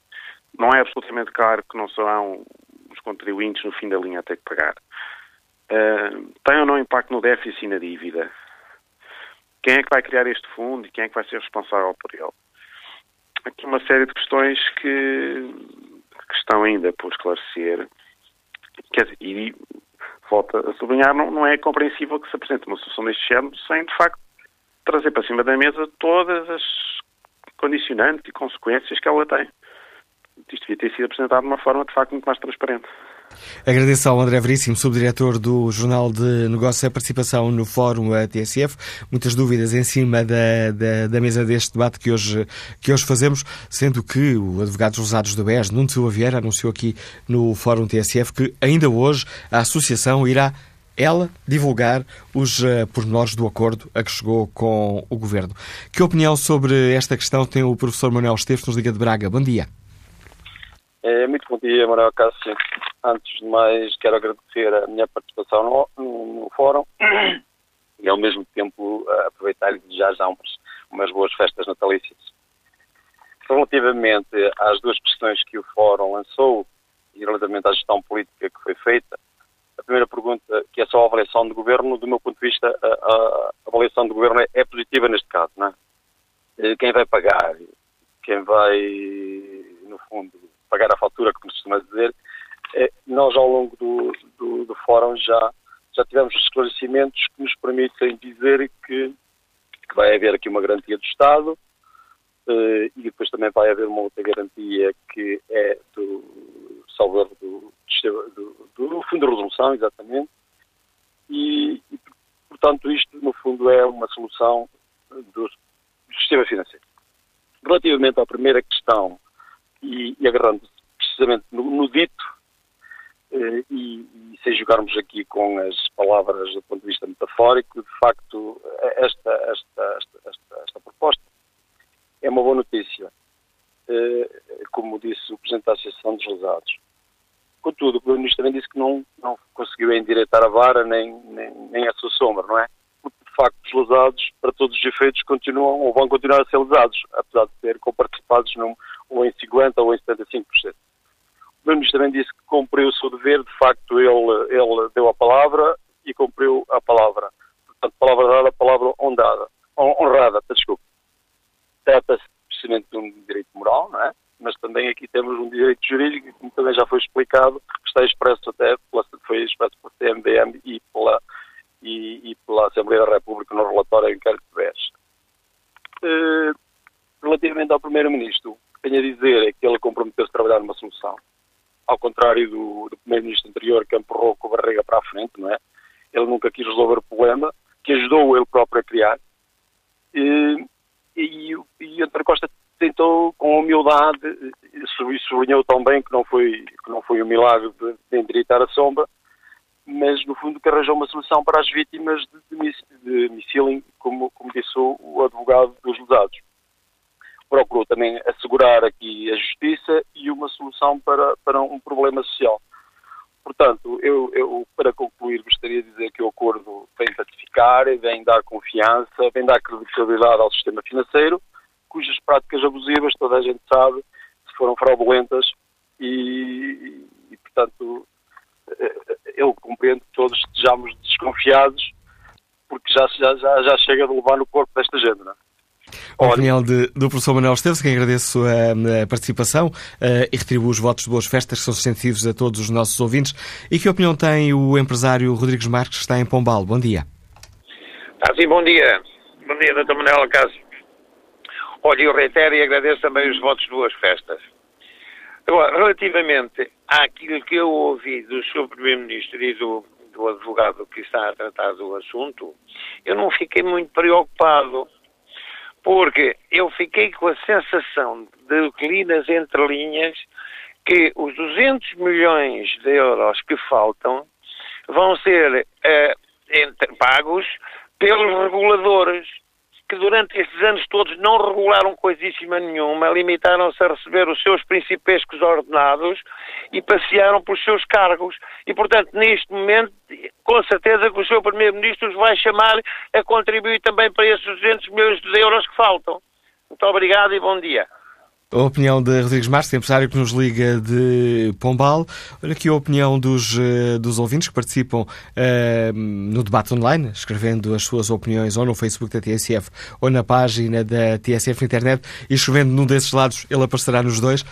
Não é absolutamente claro que não serão contribuintes no fim da linha a ter que pagar. Uh, tem ou não impacto no déficit e na dívida? Quem é que vai criar este fundo e quem é que vai ser responsável por ele? Aqui uma série de questões que, que estão ainda por esclarecer. Quer dizer, e volta a sublinhar, não, não é compreensível que se apresente uma solução deste género sem, de facto, trazer para cima da mesa todas as condicionantes e consequências que ela tem isto devia ter sido apresentado de uma forma, de facto, muito mais transparente. Agradeço ao André Veríssimo, subdiretor do Jornal de Negócios, a participação no Fórum TSF. Muitas dúvidas em cima da, da, da, mesa deste debate que hoje, que hoje fazemos, sendo que o advogado dos usados do BES, Nuno Silva Vieira, anunciou aqui no Fórum TSF que ainda hoje a Associação irá ela divulgar os uh, pormenores do acordo a que chegou com o Governo. Que opinião sobre esta questão tem o professor Manuel Esteves, nos Liga de Braga? Bom dia. É, muito bom dia, Manuel Cássio. Antes de mais, quero agradecer a minha participação no, no, no fórum e, ao mesmo tempo, aproveitar e desejar já umas, umas boas festas natalícias. Relativamente às duas questões que o fórum lançou e relativamente à gestão política que foi feita, a primeira pergunta, que é só a avaliação do governo, do meu ponto de vista, a, a avaliação do governo é, é positiva neste caso, não é? Quem vai pagar, quem vai, no fundo, pagar a fatura, como se costuma dizer, é, nós ao longo do, do, do, fórum já, já tivemos esclarecimentos que nos permitem dizer que, que vai haver aqui uma garantia do Estado eh, e depois também vai haver uma outra garantia que é do salvador do, do, do, Fundo de Resolução, exatamente, e, e, portanto isto no fundo é uma solução do sistema financeiro. Relativamente à primeira questão e, e agarrando precisamente no, no dito, eh, e, e, sem jogarmos aqui com as palavras do ponto de vista metafórico, de facto, esta, esta, esta, esta proposta é uma boa notícia, eh, como disse o Presidente da Associação dos Lesados. Contudo, o Primeiro-Ministro também disse que não, não conseguiu endireitar a vara nem, nem, nem a sua sombra, não é? Facto, os lesados, para todos os efeitos, continuam ou vão continuar a ser lesados, apesar de ter comparticipados num, ou em 50% ou em 75%. O Ministro também disse que cumpriu o seu dever, de facto, ele, ele deu a palavra e cumpriu a palavra. Portanto, palavra dada, palavra honrada. honrada desculpe. Trata-se precisamente de um direito moral, não é? Mas também aqui temos um direito jurídico, como também já foi explicado, que está expresso até, pela, foi expresso pela CMBM e pela e, e pela Assembleia da República no relatório em inquérito de BES. Uh, relativamente ao Primeiro-Ministro, o que tenho a dizer é que ele comprometeu-se a trabalhar numa solução. Ao contrário do, do Primeiro-Ministro anterior, que empurrou com a barriga para a frente, não é? Ele nunca quis resolver o problema, que ajudou ele próprio a criar. E, e, e António Costa tentou, com humildade, e sublinhou tão bem que não foi, que não foi um milagre de, de endireitar a sombra, mas no fundo que arranjou uma solução para as vítimas de, de, de como, como disse o, advogado dos lesados. Procurou também assegurar aqui a justiça e uma solução para, para um problema social. Portanto, eu, eu, para concluir gostaria de dizer que o acordo vem pacificar, vem dar confiança, vem dar credibilidade ao sistema financeiro, cujas práticas abusivas, toda a gente sabe, foram fraudulentas e, e portanto, eu compreendo que todos estejamos desconfiados, porque já, já, já, chega de levar no corpo desta gente, não é? A opinião de, do professor Manuel Esteves, que agradeço a, a participação uh, e retribuo os votos de boas festas que são sensíveis a todos os nossos ouvintes. E que opinião tem o empresário Rodrigues Marques, que está em Pombal? Bom dia. Ah, sim, bom dia. Bom dia, doutor Manuel Acácio. Olha, eu reitero e agradeço também os votos de boas festas. Agora, relativamente àquilo que eu ouvi do Sr. Primeiro-Ministro e do, do advogado que está a tratar do assunto, eu não fiquei muito preocupado, porque eu fiquei com a sensação de que li nas entrelinhas que os 200 milhões de euros que faltam vão ser eh, entre, pagos pelos reguladores que durante estes anos todos não regularam coisíssima nenhuma, limitaram-se a receber os seus principescos ordenados e passearam pelos seus cargos. E, portanto, neste momento, com certeza que o Sr. Primeiro-Ministro os vai chamar a contribuir também para esses 200 milhões de euros que faltam. Muito obrigado e bom dia. A opinião de Rodrigues Marques, empresário que nos liga de Pombal. Olha aqui a opinião dos, eh, dos ouvintes que participam uh, no debate online, escrevendo as suas opiniões ou no Facebook da TSF ou na página da TSF internet e escrevendo num desses lados, ele aparecerá nos dois.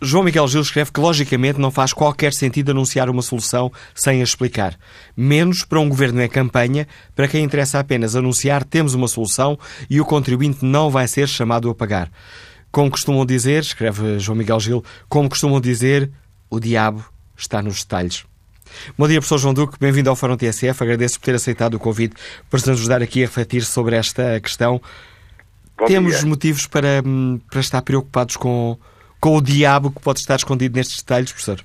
João Miguel Gil escreve que, logicamente, não faz qualquer sentido anunciar uma solução sem a explicar. Menos para um governo em campanha, para quem interessa apenas anunciar temos uma solução e o contribuinte não vai ser chamado a pagar. Como costumam dizer, escreve João Miguel Gil, como costumam dizer, o diabo está nos detalhes. Bom dia, professor João Duque, bem-vindo ao Fórum TSF. Agradeço por ter aceitado o convite para nos ajudar aqui a refletir sobre esta questão. Bom Temos dia. motivos para, hum, para estar preocupados com, com o diabo que pode estar escondido nestes detalhes, professor?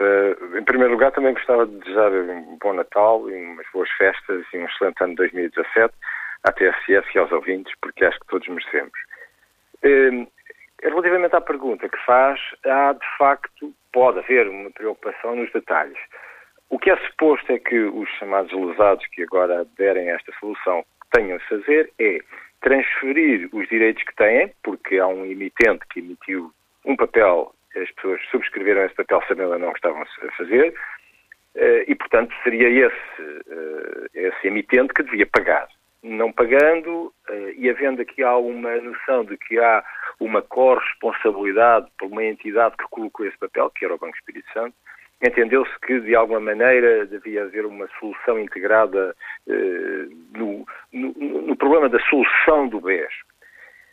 Uh, em primeiro lugar, também gostava de desejar um bom Natal e umas boas festas e um excelente ano de 2017 à TSF e aos ouvintes, porque acho que todos merecemos. Uh, relativamente à pergunta que faz, há de facto, pode haver uma preocupação nos detalhes. O que é suposto é que os chamados lesados que agora aderem a esta solução tenham a fazer é transferir os direitos que têm, porque há um emitente que emitiu um papel, as pessoas subscreveram esse papel sabendo ou não que estavam a fazer, eh, e, portanto, seria esse, eh, esse emitente que devia pagar. Não pagando, eh, e havendo aqui alguma noção de que há uma corresponsabilidade por uma entidade que colocou esse papel, que era o Banco Espírito Santo, entendeu-se que, de alguma maneira, devia haver uma solução integrada eh, no, no, no, problema da solução do BES.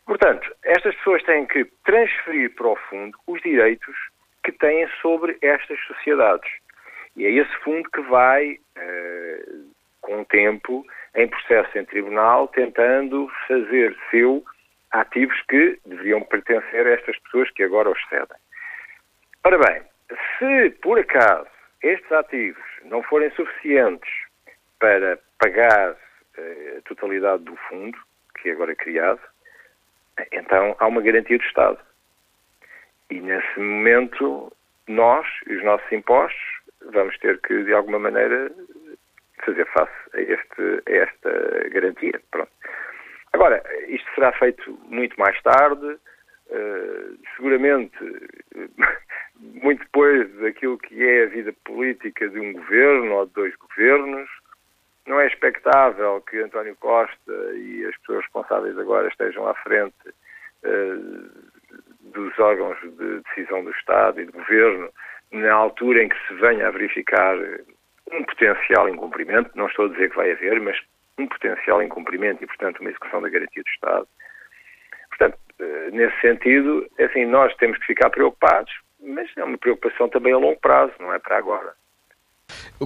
Portanto, estas pessoas têm que transferir para o fundo os direitos que têm sobre estas sociedades. E é esse fundo que vai, eh, com o tempo, em processo em tribunal, tentando fazer seu ativos que deveriam pertencer a estas pessoas que agora os cedem. Ora bem, se por acaso estes ativos não forem suficientes para pagar eh, a totalidade do fundo, que agora é criado, então há uma garantia do Estado. E nesse momento, nós e os nossos impostos vamos ter que, de alguma maneira, fazer face a, este, a esta garantia. Pronto. Agora, isto será feito muito mais tarde, uh, seguramente muito depois daquilo que é a vida política de um governo ou de dois governos. Não é expectável que António Costa e as pessoas responsáveis agora estejam à frente uh, dos órgãos de decisão do Estado e do governo na altura em que se venha a verificar um potencial incumprimento. Não estou a dizer que vai haver, mas um potencial incumprimento e, portanto, uma execução da garantia do Estado. Portanto, eh, nesse sentido, é assim, nós temos que ficar preocupados, mas é uma preocupação também a longo prazo, não é para agora.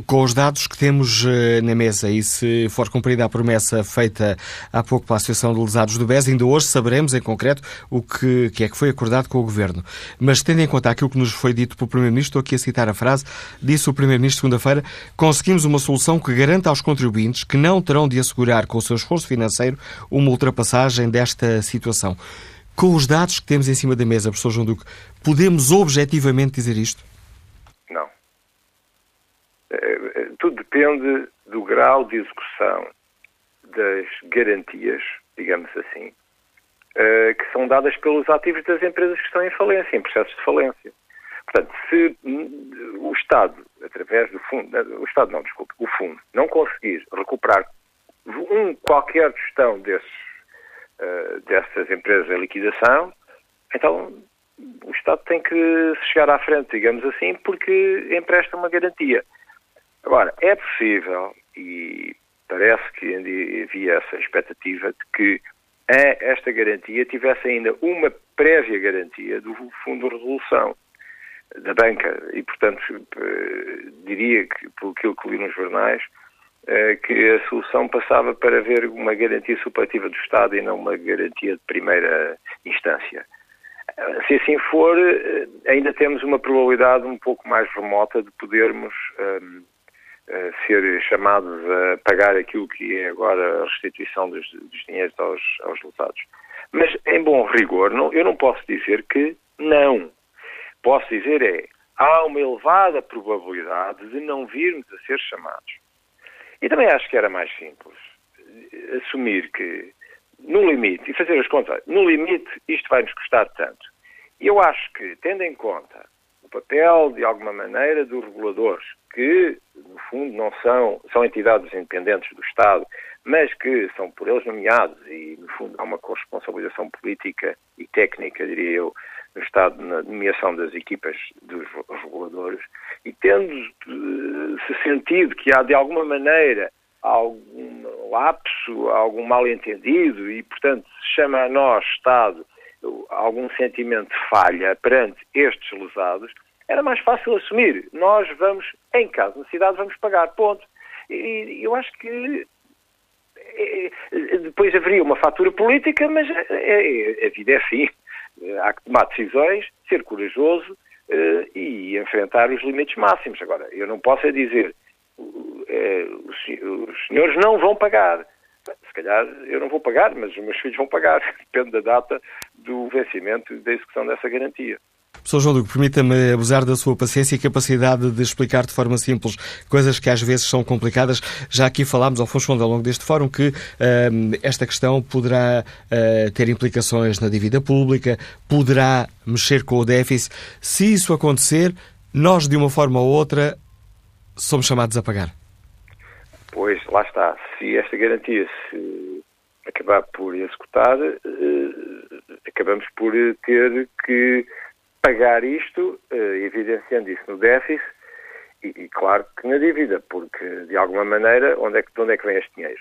Com os dados que temos uh, na mesa e se for cumprida a promessa feita há pouco pela Associação de Lesados do BES, ainda hoje saberemos em concreto o que, que, é que foi acordado com o Governo. Mas tendo em conta aquilo que nos foi dito pelo Primeiro-Ministro, estou aqui a citar a frase, disse o Primeiro-Ministro segunda-feira, conseguimos uma solução que garanta aos contribuintes que não terão de assegurar com o seu esforço financeiro uma ultrapassagem desta situação. Com os dados que temos em cima da mesa, professor João Duque, podemos objetivamente dizer isto? Tudo depende do grau de execução das garantias, digamos assim, uh, que são dadas pelos ativos das empresas que estão em falência, em processos de falência. Portanto, se o Estado, através do fundo, o Estado não, desculpe, o fundo, não conseguir recuperar um, qualquer gestão desses, dessas empresas em liquidação, então o Estado tem que chegar à frente, digamos assim, porque empresta uma garantia. Agora, é possível, e parece que havia essa expectativa de que esta garantia tivesse ainda uma prévia garantia do Fundo de Resolução da banca e, portanto, eh, diria que, aquilo que li nos jornais, eh, que a solução passava para haver uma garantia superativa do Estado e não uma garantia de primeira instância. Se assim for, eh, ainda temos uma probabilidade um pouco mais remota de podermos um, ser chamados a pagar aquilo que é agora a restituição dos, dos dinheiros aos, aos lesados. Mas, em bom rigor, não, eu não posso dizer que não. Posso dizer é, há uma elevada probabilidade de não virmos a ser chamados. E também acho que era mais simples assumir que, no limite, e fazer as contas, no limite isto vai nos custar tanto. E eu acho que, tendo em conta o papel, de alguma maneira, dos reguladores, que, no fundo, não são, são entidades independentes do Estado, mas que são por eles nomeados e, no fundo, há uma corresponsabilização política e técnica, diria eu, no Estado na nomeação das equipas dos reguladores, e tendo-se sentido que há, de alguma maneira, algum lapso, algum mal-entendido e, portanto, se chama a nós, Estado, algum sentimento de falha perante estes lesados, era mais fácil assumir. Nós vamos, em caso de necessidade, vamos pagar, ponto. E eu acho que é, é, depois haveria uma fatura política, mas a, a, vida é assim. Há que tomar decisões, ser corajoso uh, e enfrentar os limites máximos. Agora, eu não posso é dizer os senhores não vão pagar. Se calhar eu não vou pagar, mas os meus filhos vão pagar. Depende da data do vencimento e da execução dessa garantia. Professor João Duque, permita-me abusar da sua paciência e capacidade de explicar de forma simples coisas que às vezes são complicadas. Já aqui falámos ao fundo ao longo deste fórum que uh, esta questão poderá uh, ter implicações na dívida pública, poderá mexer com o déficit. Se isso acontecer, nós, de uma forma ou outra, somos chamados a pagar. Pois, lá está. Se esta garantia se acabar por executar, uh, acabamos por ter que pagar isto, eh, evidenciando isso no déficit, e, e, claro que na dívida, porque de alguma maneira, onde é que, de onde é que vem este dinheiro?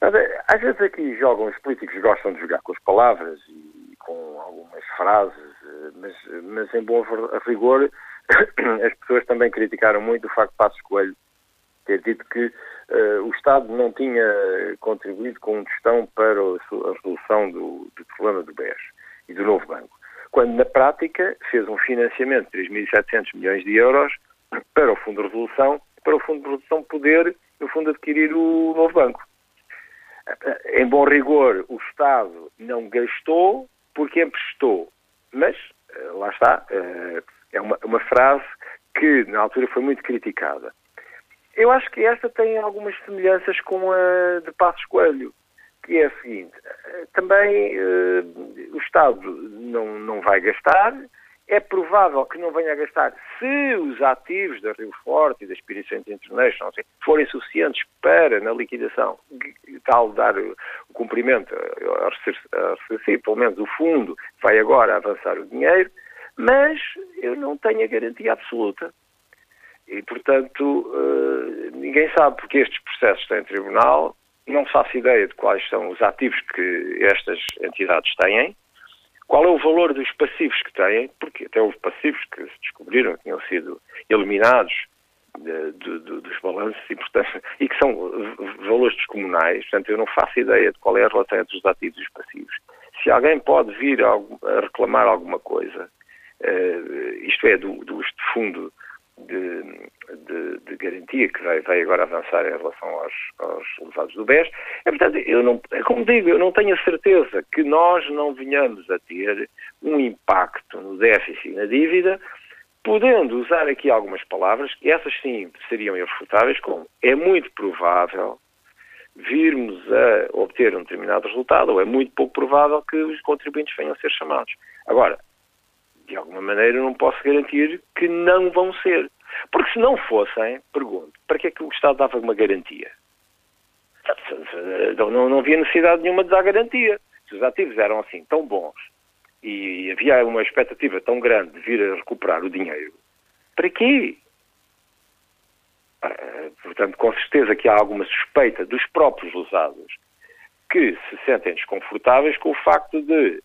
Às vezes aqui jogam, os políticos gostam de jogar com as palavras e com algumas frases, eh, mas, mas em bom rigor, as pessoas também criticaram muito o facto de Passos Coelho ter dito que uh, o Estado não tinha contribuído com um gestão para a resolução do, do problema do BES e do novo banco quando na prática fez um financiamento de 3.700 milhões de euros para o Fundo de Resolução, para o Fundo de Resolução poder, no fundo, adquirir o novo banco. Em bom rigor, o Estado não gastou porque emprestou, mas, eh, lá está, eh, é uma, uma frase que na altura foi muito criticada. Eu acho que esta tem algumas semelhanças com a de Passos Coelho que é a seguinte, também uh, o Estado não, não vai gastar, é provável que não venha a gastar se os ativos da Rio Forte e da Spirit International assim, forem suficientes para, na liquidação, tal dar o cumprimento a receber, pelo menos o fundo vai agora avançar o dinheiro, mas eu não tenho a garantia absoluta. E, portanto, uh, ninguém sabe porque estes processos têm tribunal, não faço ideia de quais são os ativos que estas entidades têm, qual é o valor dos passivos que têm, porque até houve passivos que se descobriram que tinham sido eliminados de, de, de, dos balanços e, portanto, e que são valores descomunais, portanto eu não faço ideia de qual é a relação entre os ativos e os passivos. Se alguém pode vir a, reclamar alguma coisa, uh, isto é, do, do fundo de, de, de, garantia que vai, vai, agora avançar em relação aos, aos levados do BES. É, portanto, eu não, é como digo, eu não tenho a certeza que nós não venhamos a ter um impacto no déficit e na dívida, podendo usar aqui algumas palavras, que essas sim seriam irrefutáveis, como é muito provável virmos a obter um determinado resultado, ou é muito pouco provável que os contribuintes venham a ser chamados. Agora, de alguma maneira não posso garantir que não vão ser. Porque se não fossem, pergunto, para que é que o Estado dava uma garantia? Não, não, não havia necessidade nenhuma de dar garantia. Se os ativos eram assim tão bons e havia uma expectativa tão grande de vir a recuperar o dinheiro, para quê? Ah, portanto, com certeza que há alguma suspeita dos próprios usados que se sentem desconfortáveis com o facto de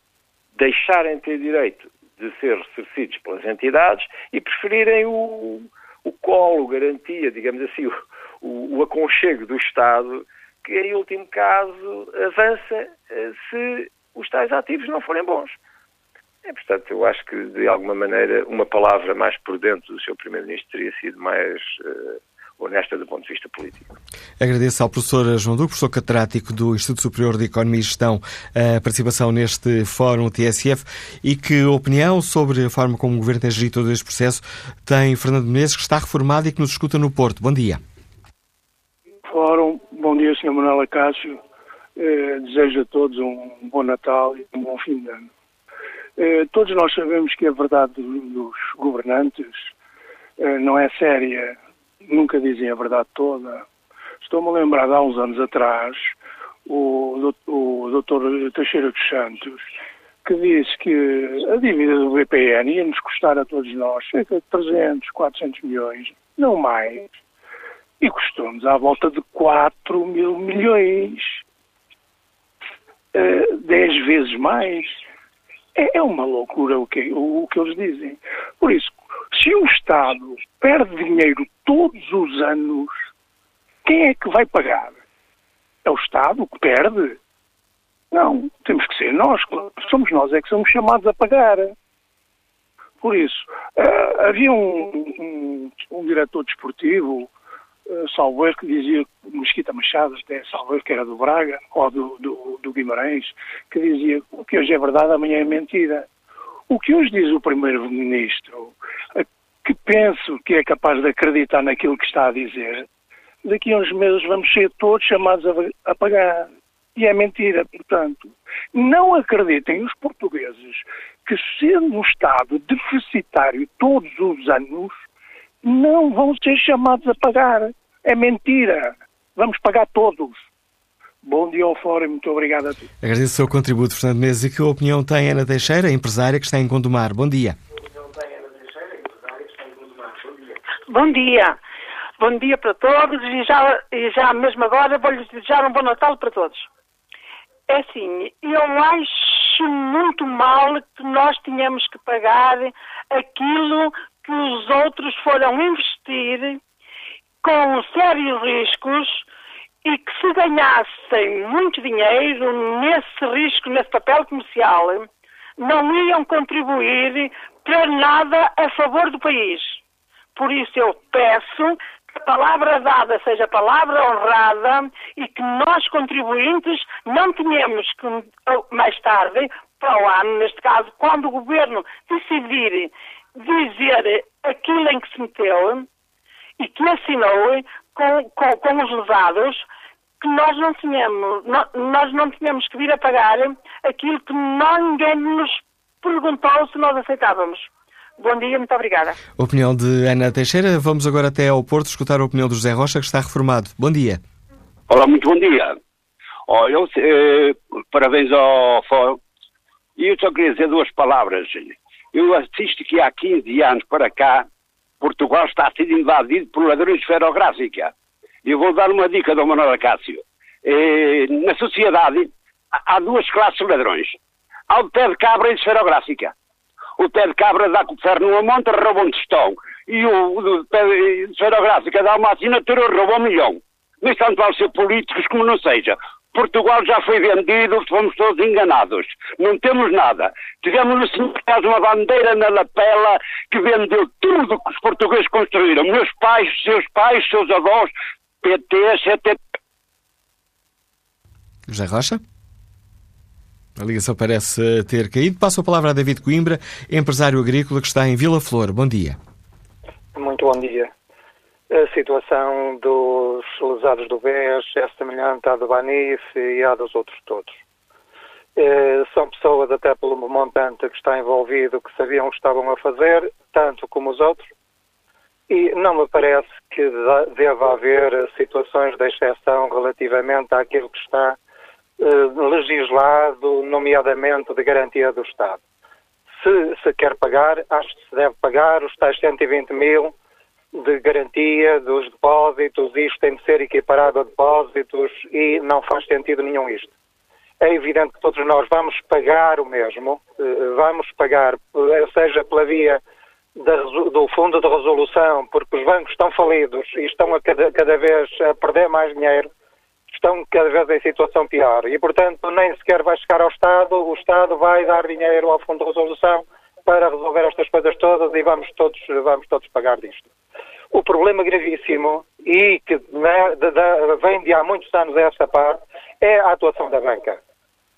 deixarem ter direito de ser ressarcidos pelas entidades e preferirem o, o colo, garantia, digamos assim, o, o, o aconchego do Estado, que em último caso avança eh, se os tais ativos não forem bons. É, portanto, eu acho que, de alguma maneira, uma palavra mais prudente do seu Primeiro-Ministro teria sido mais uh, honesta do ponto de vista político. Agradeço ao professor João Duque, professor catedrático do Instituto Superior de Economia e Gestão, a participação neste fórum TSF e que opinião sobre a forma como o Governo tem gerido todo este processo tem Fernando Menezes, que está reformado e que nos escuta no Porto. Bom dia. Fórum, bom dia, Sr. Manuela Cássio. Eh, desejo a todos um bom Natal e um bom fim de ano. Eh, todos nós sabemos que a verdade dos governantes eh, não é séria nunca dizem a verdade toda. Estou-me a lembrar de há uns anos atrás o, o Dr. Teixeira dos Santos que disse que a dívida do BPN ia nos custar a todos nós cerca de 300, 400 milhões, não mais. E custou-nos à volta de 4 mil milhões. Uh, dez vezes mais. É, é uma loucura o que, o, o que eles dizem. Por isso, se o Estado perde dinheiro todos os anos, quem é que vai pagar? É o Estado que perde? Não, temos que ser nós, somos nós é que somos chamados a pagar. Por isso, uh, havia um, um, um, diretor desportivo, uh, Salveiro, que dizia, Mesquita Machado, até Salveiro, que era do Braga, ou do, do, do Guimarães, que dizia o que hoje é verdade, amanhã é mentira. O que hoje diz o Primeiro-Ministro, que penso que é capaz de acreditar naquilo que está a dizer, daqui a uns meses vamos ser todos chamados a, pagar. E é mentira, portanto. Não acreditem os portugueses que, sendo um Estado deficitário todos os anos, não vão ser chamados a pagar. É mentira. Vamos pagar todos. Bom dia ao Fórum, muito obrigado a ti. Agradeço o seu contributo, Fernando Mendes. E que opinião tem Ana Teixeira, empresária que está em Gondomar? Bom dia. Bom dia. Bom dia para todos e já, e já mesmo agora vou-lhes desejar um bom Natal para todos. É assim, eu acho muito mal que nós tenhamos que pagar aquilo que os outros foram investir com sérios riscos e que se ganhassem muito dinheiro nesse risco, nesse papel comercial, não iam contribuir para nada a favor do país. Por isso eu peço a palavra dada seja palavra honrada e que nós, contribuintes, não tenhamos que, mais tarde, para o ano, neste caso, quando o governo decidir dizer aquilo em que se meteu e que assinou com, com, com os lesados, que nós não tínhamos, nós não tínhamos que vir a pagar aquilo que ninguém nos perguntou se nós aceitávamos. Bom dia, muito obrigada. Opinião de Ana Teixeira. Vamos agora até ao Porto escutar a opinião do José Rocha, que está reformado. Bom dia. Olá, muito bom dia. Oh, eu, eh, parabéns ao Fórum. E eu só queria dizer duas palavras. Eu assisto que há 15 anos para cá, Portugal está ser invadido por ladrões de ferrográfica. E eu vou dar uma dica do Manuel Acácio. Eh, na sociedade há duas classes de ladrões. Há o pé de cabra e esferográfica o pé de cabra dá com o ferro numa monta, rouba um tostão. E o, o pé de esferográfica dá uma assinatura, rouba um milhão. Mas tanto vale ser políticos como não seja. Portugal já foi vendido, fomos todos enganados. Não temos nada. Tivemos no Senhor uma bandeira na lapela que vendeu tudo que os portugueses construíram. Meus pais, seus pais, seus avós, PT, CT. José Rocha? A ligação parece ter caído. Passo a palavra a David Coimbra, empresário agrícola que está em Vila Flor. Bom dia. Muito bom dia. A situação dos lesados do BES é semelhante à do Banif e à dos outros todos. Eh, são pessoas, até pelo montante que está envolvido, que sabiam o que estavam a fazer, tanto como os outros, e não me parece que deva haver situações de exceção relativamente àquilo que está eh, legislado, nomeadamente de garantia do Estado. Se se quer pagar, acho que se deve pagar os tais 120 mil de garantia dos depósitos, isto tem de ser equiparado a depósitos e não faz sentido nenhum isto. É evidente que todos nós vamos pagar o mesmo, eh, vamos pagar, eh, seja pela via do Fundo de Resolução, porque os bancos estão falidos e estão a cada, cada vez a perder mais dinheiro, estão cada vez em situação pior e, portanto, nem sequer vai chegar ao Estado, o Estado vai dar dinheiro ao Fundo de Resolução para resolver estas coisas todas e vamos todos, vamos todos pagar disto. O problema gravíssimo e que né, de, de, vem de há muitos anos a esta parte é a atuação da banca.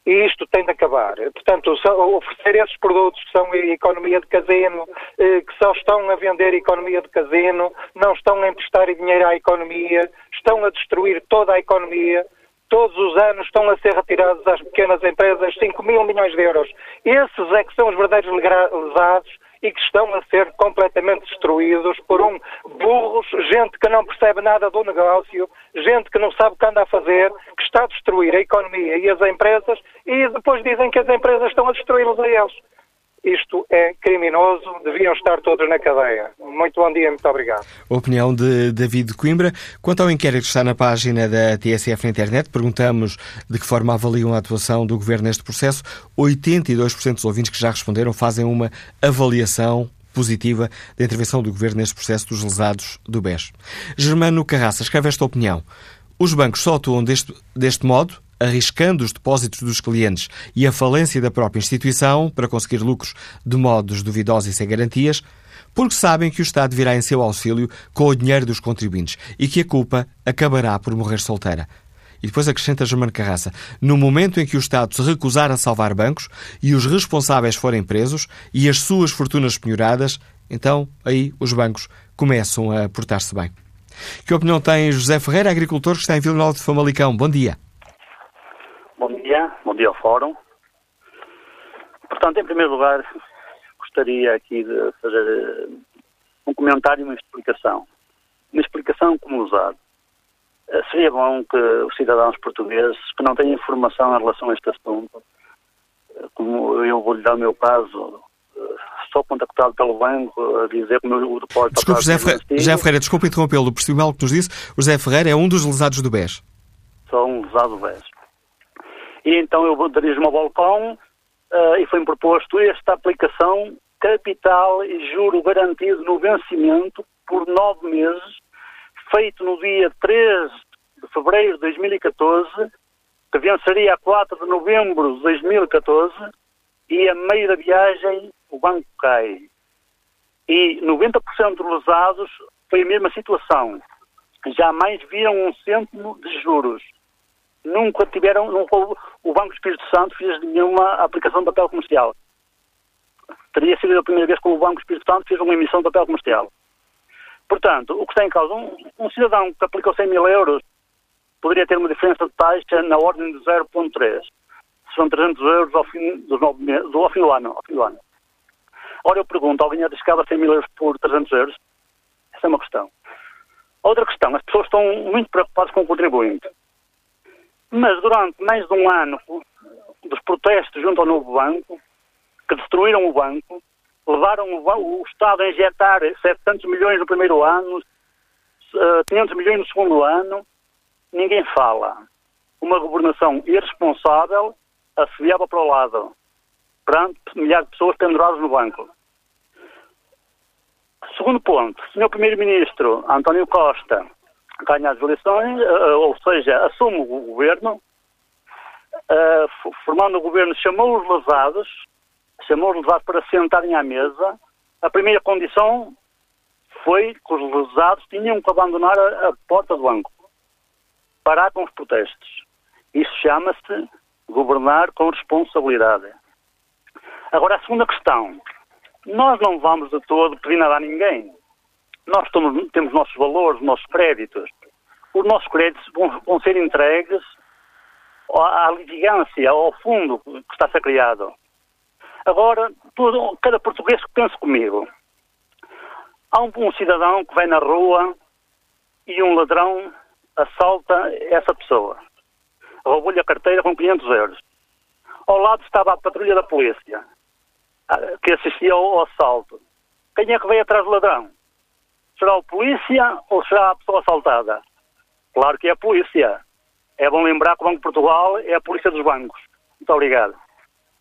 E isto tem de acabar. Portanto, oferecer esses produtos que são economia de casino, eh, que só estão a vender economia de casino, não estão a emprestar dinheiro à economia, estão a destruir toda a economia. Todos os anos estão a ser retirados às pequenas empresas 5 mil milhões de euros. Esses é que são os verdadeiros lesados e que estão a ser completamente destruídos por um burros, gente que não percebe nada do negócio, gente que não sabe o que anda a fazer, que está a destruir a economia e as empresas e depois dizem que as empresas estão a destruí-los a eles. Isto é criminoso, deviam estar todos na cadeia. Muito bom dia, muito obrigado. opinião de David Coimbra. Quanto ao inquérito que está na página da TSF na internet, perguntamos de que forma avaliam a atuação do Governo neste processo. 82% dos ouvintes que já responderam fazem uma avaliação positiva da intervenção do Governo neste processo dos lesados do BES. Germano Carraça escreve esta opinião. Os bancos só atuam deste, deste modo, arriscando os depósitos dos clientes e a falência da própria instituição para conseguir lucros de modos duvidosos e sem garantias, porque sabem que o Estado virá em seu auxílio com o dinheiro dos contribuintes e que a culpa acabará por morrer solteira. E depois acrescenta Germano Carraça: no momento em que o Estado se recusar a salvar bancos e os responsáveis forem presos e as suas fortunas penhoradas, então aí os bancos começam a portar-se bem. Que opinião tem José Ferreira, agricultor que está em Vila Nova de Famalicão? Bom dia. Bom dia, bom dia ao Fórum. Portanto, em primeiro lugar, gostaria aqui de fazer eh, um comentário e uma explicação. Uma explicação como usado. Eh, seria bom que os cidadãos portugueses que não têm informação em relação a este assunto, eh, como eu vou lhe dar o meu caso, sou contactado pelo banco a dizer que o meu depósito... Desculpe, José, Ferreira, José Ferreira, desculpe interrompê-lo, percebi mal o que nos disse. O José Ferreira é um dos lesados do BES. Sou um lesado do BES. E então eu dirijo-me ao balcão uh, e foi-me proposto esta aplicação capital e juro garantido no vencimento por nove meses, feito no dia 13 de fevereiro de 2014, que venceria a 4 de novembro de 2014, e a meio da viagem o banco cai. E 90% dos lesados foi a mesma situação. Jamais viram um cêntimo de juros. Nunca tiveram, nunca, o Banco Espírito Santo fez nenhuma aplicação de papel comercial. Teria sido a primeira vez que o Banco Espírito Santo fez uma emissão de papel comercial. Portanto, o que está em causa, um, um cidadão que aplicou 100 mil euros poderia ter uma diferença de taxa na ordem de 0,3. São 300 euros ao fim, dos nove meses, ao fim do ano. Ao fim do ano. Ora, eu pergunto, alguém arriscava 100 mil euros por 300 euros? Essa é uma questão. Outra questão, as pessoas estão muito preocupadas com o contribuinte. Mas durante mais de um ano dos protestos junto ao novo banco, que destruíram o banco, levaram o, Estado a injetar 700 milhões no primeiro ano, 500 milhões no segundo ano, ninguém fala. Uma governação irresponsável assobiava para o lado, perante milhares de pessoas penduradas no banco. Segundo ponto, Sr. Primeiro-Ministro António Costa ganha as eleições, uh, ou seja, assume o governo, uh, formando o governo, chamou os lesados, chamou os lesados para sentarem à mesa. A primeira condição foi que os lesados tinham que abandonar a porta do banco, parar com os protestos. Isso chama-se governar com responsabilidade. Agora, a segunda questão. Nós não vamos de todo pedir nada a ninguém. Nós temos, temos nossos valores, nossos créditos. Os nossos créditos vão, vão ser entregues à litigância, ao fundo que está a ser criado. Agora, todo, cada português que pense comigo. Há um, um cidadão que vai na rua e um ladrão assalta essa pessoa. Roubou-lhe a carteira com 500 euros. Ao lado estava a patrulha da polícia, que assistia ao assalto. Quem é que veio atrás do ladrão? Será o polícia ou será a pessoa assaltada? Claro que é a polícia. É bom lembrar que o Banco de Portugal é a polícia dos bancos. Muito obrigado.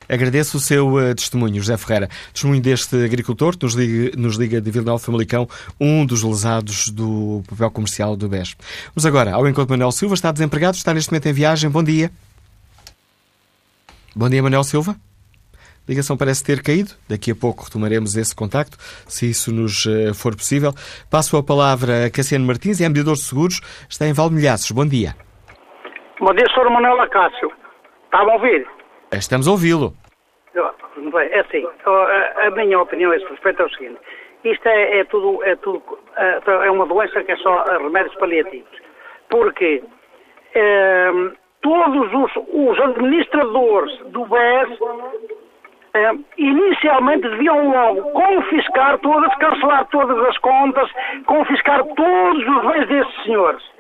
Agradeço o seu uh, testemunho, José Ferreira. Testemunho deste agricultor que nos liga, nos liga de Vila Famalicão, um dos lesados do papel comercial do BES. Vamos agora ao encontro de Manuel Silva, está desempregado, está neste momento em viagem. Bom dia. Bom dia, Manuel Silva. A ligação parece ter caído. Daqui a pouco retomaremos esse contacto, se isso nos uh, for possível. Passo a palavra a Cassiano Martins, é mediador de seguros, está em Valmilhaços. Bom dia. Bom dia, Sr. Manuel Acácio. Está a ouvir? Estamos a ouvi-lo. É assim, a minha opinião a esse respeito é o seguinte. Isto é, é tudo, é tudo, é uma doença que é só remédios paliativos. Porque é, todos os, os, administradores do BES é, inicialmente deviam logo confiscar todas, cancelar todas as contas, confiscar todos os bens desses senhores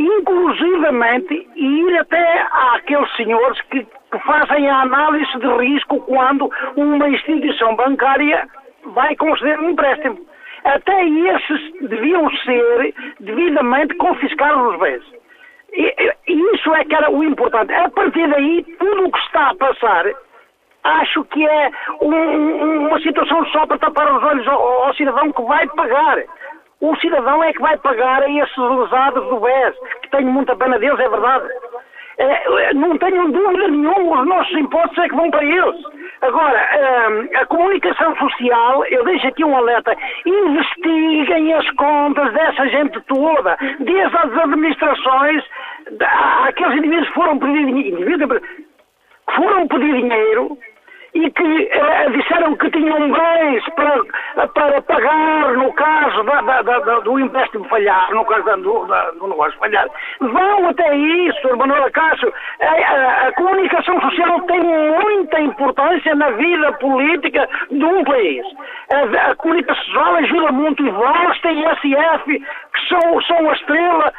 inclusivamente ir até àqueles senhores que, que fazem a análise de risco quando uma instituição bancária vai conceder um empréstimo. Até esses deviam ser devidamente confiscados os bens. E, e, isso é que era o importante. A partir daí, tudo o que está a passar acho que é um, uma situação só para tapar os olhos ao, ao, cidadão que vai pagar. O cidadão é que vai pagar a esses lesados do BES, que tenho muita pena deles, é verdade. É, não tenho dúvida nenhuma, os nossos impostos é que vão para eles. Agora, hum, a comunicação social, eu deixo aqui um alerta, investiguem as contas dessa gente toda, desde as administrações, aqueles indivíduos que foram pedir, foram pedir dinheiro, e que eh, disseram que tinham bens para, para pagar no caso da, da, da, do empréstimo falhar, no caso do, do negócio falhar. Vão até isso, Manuela Cássio. A, a, comunicação social tem muita importância na vida política de um país. A, a comunicação social ajuda muito e vós têm SF, que são, são a estrela,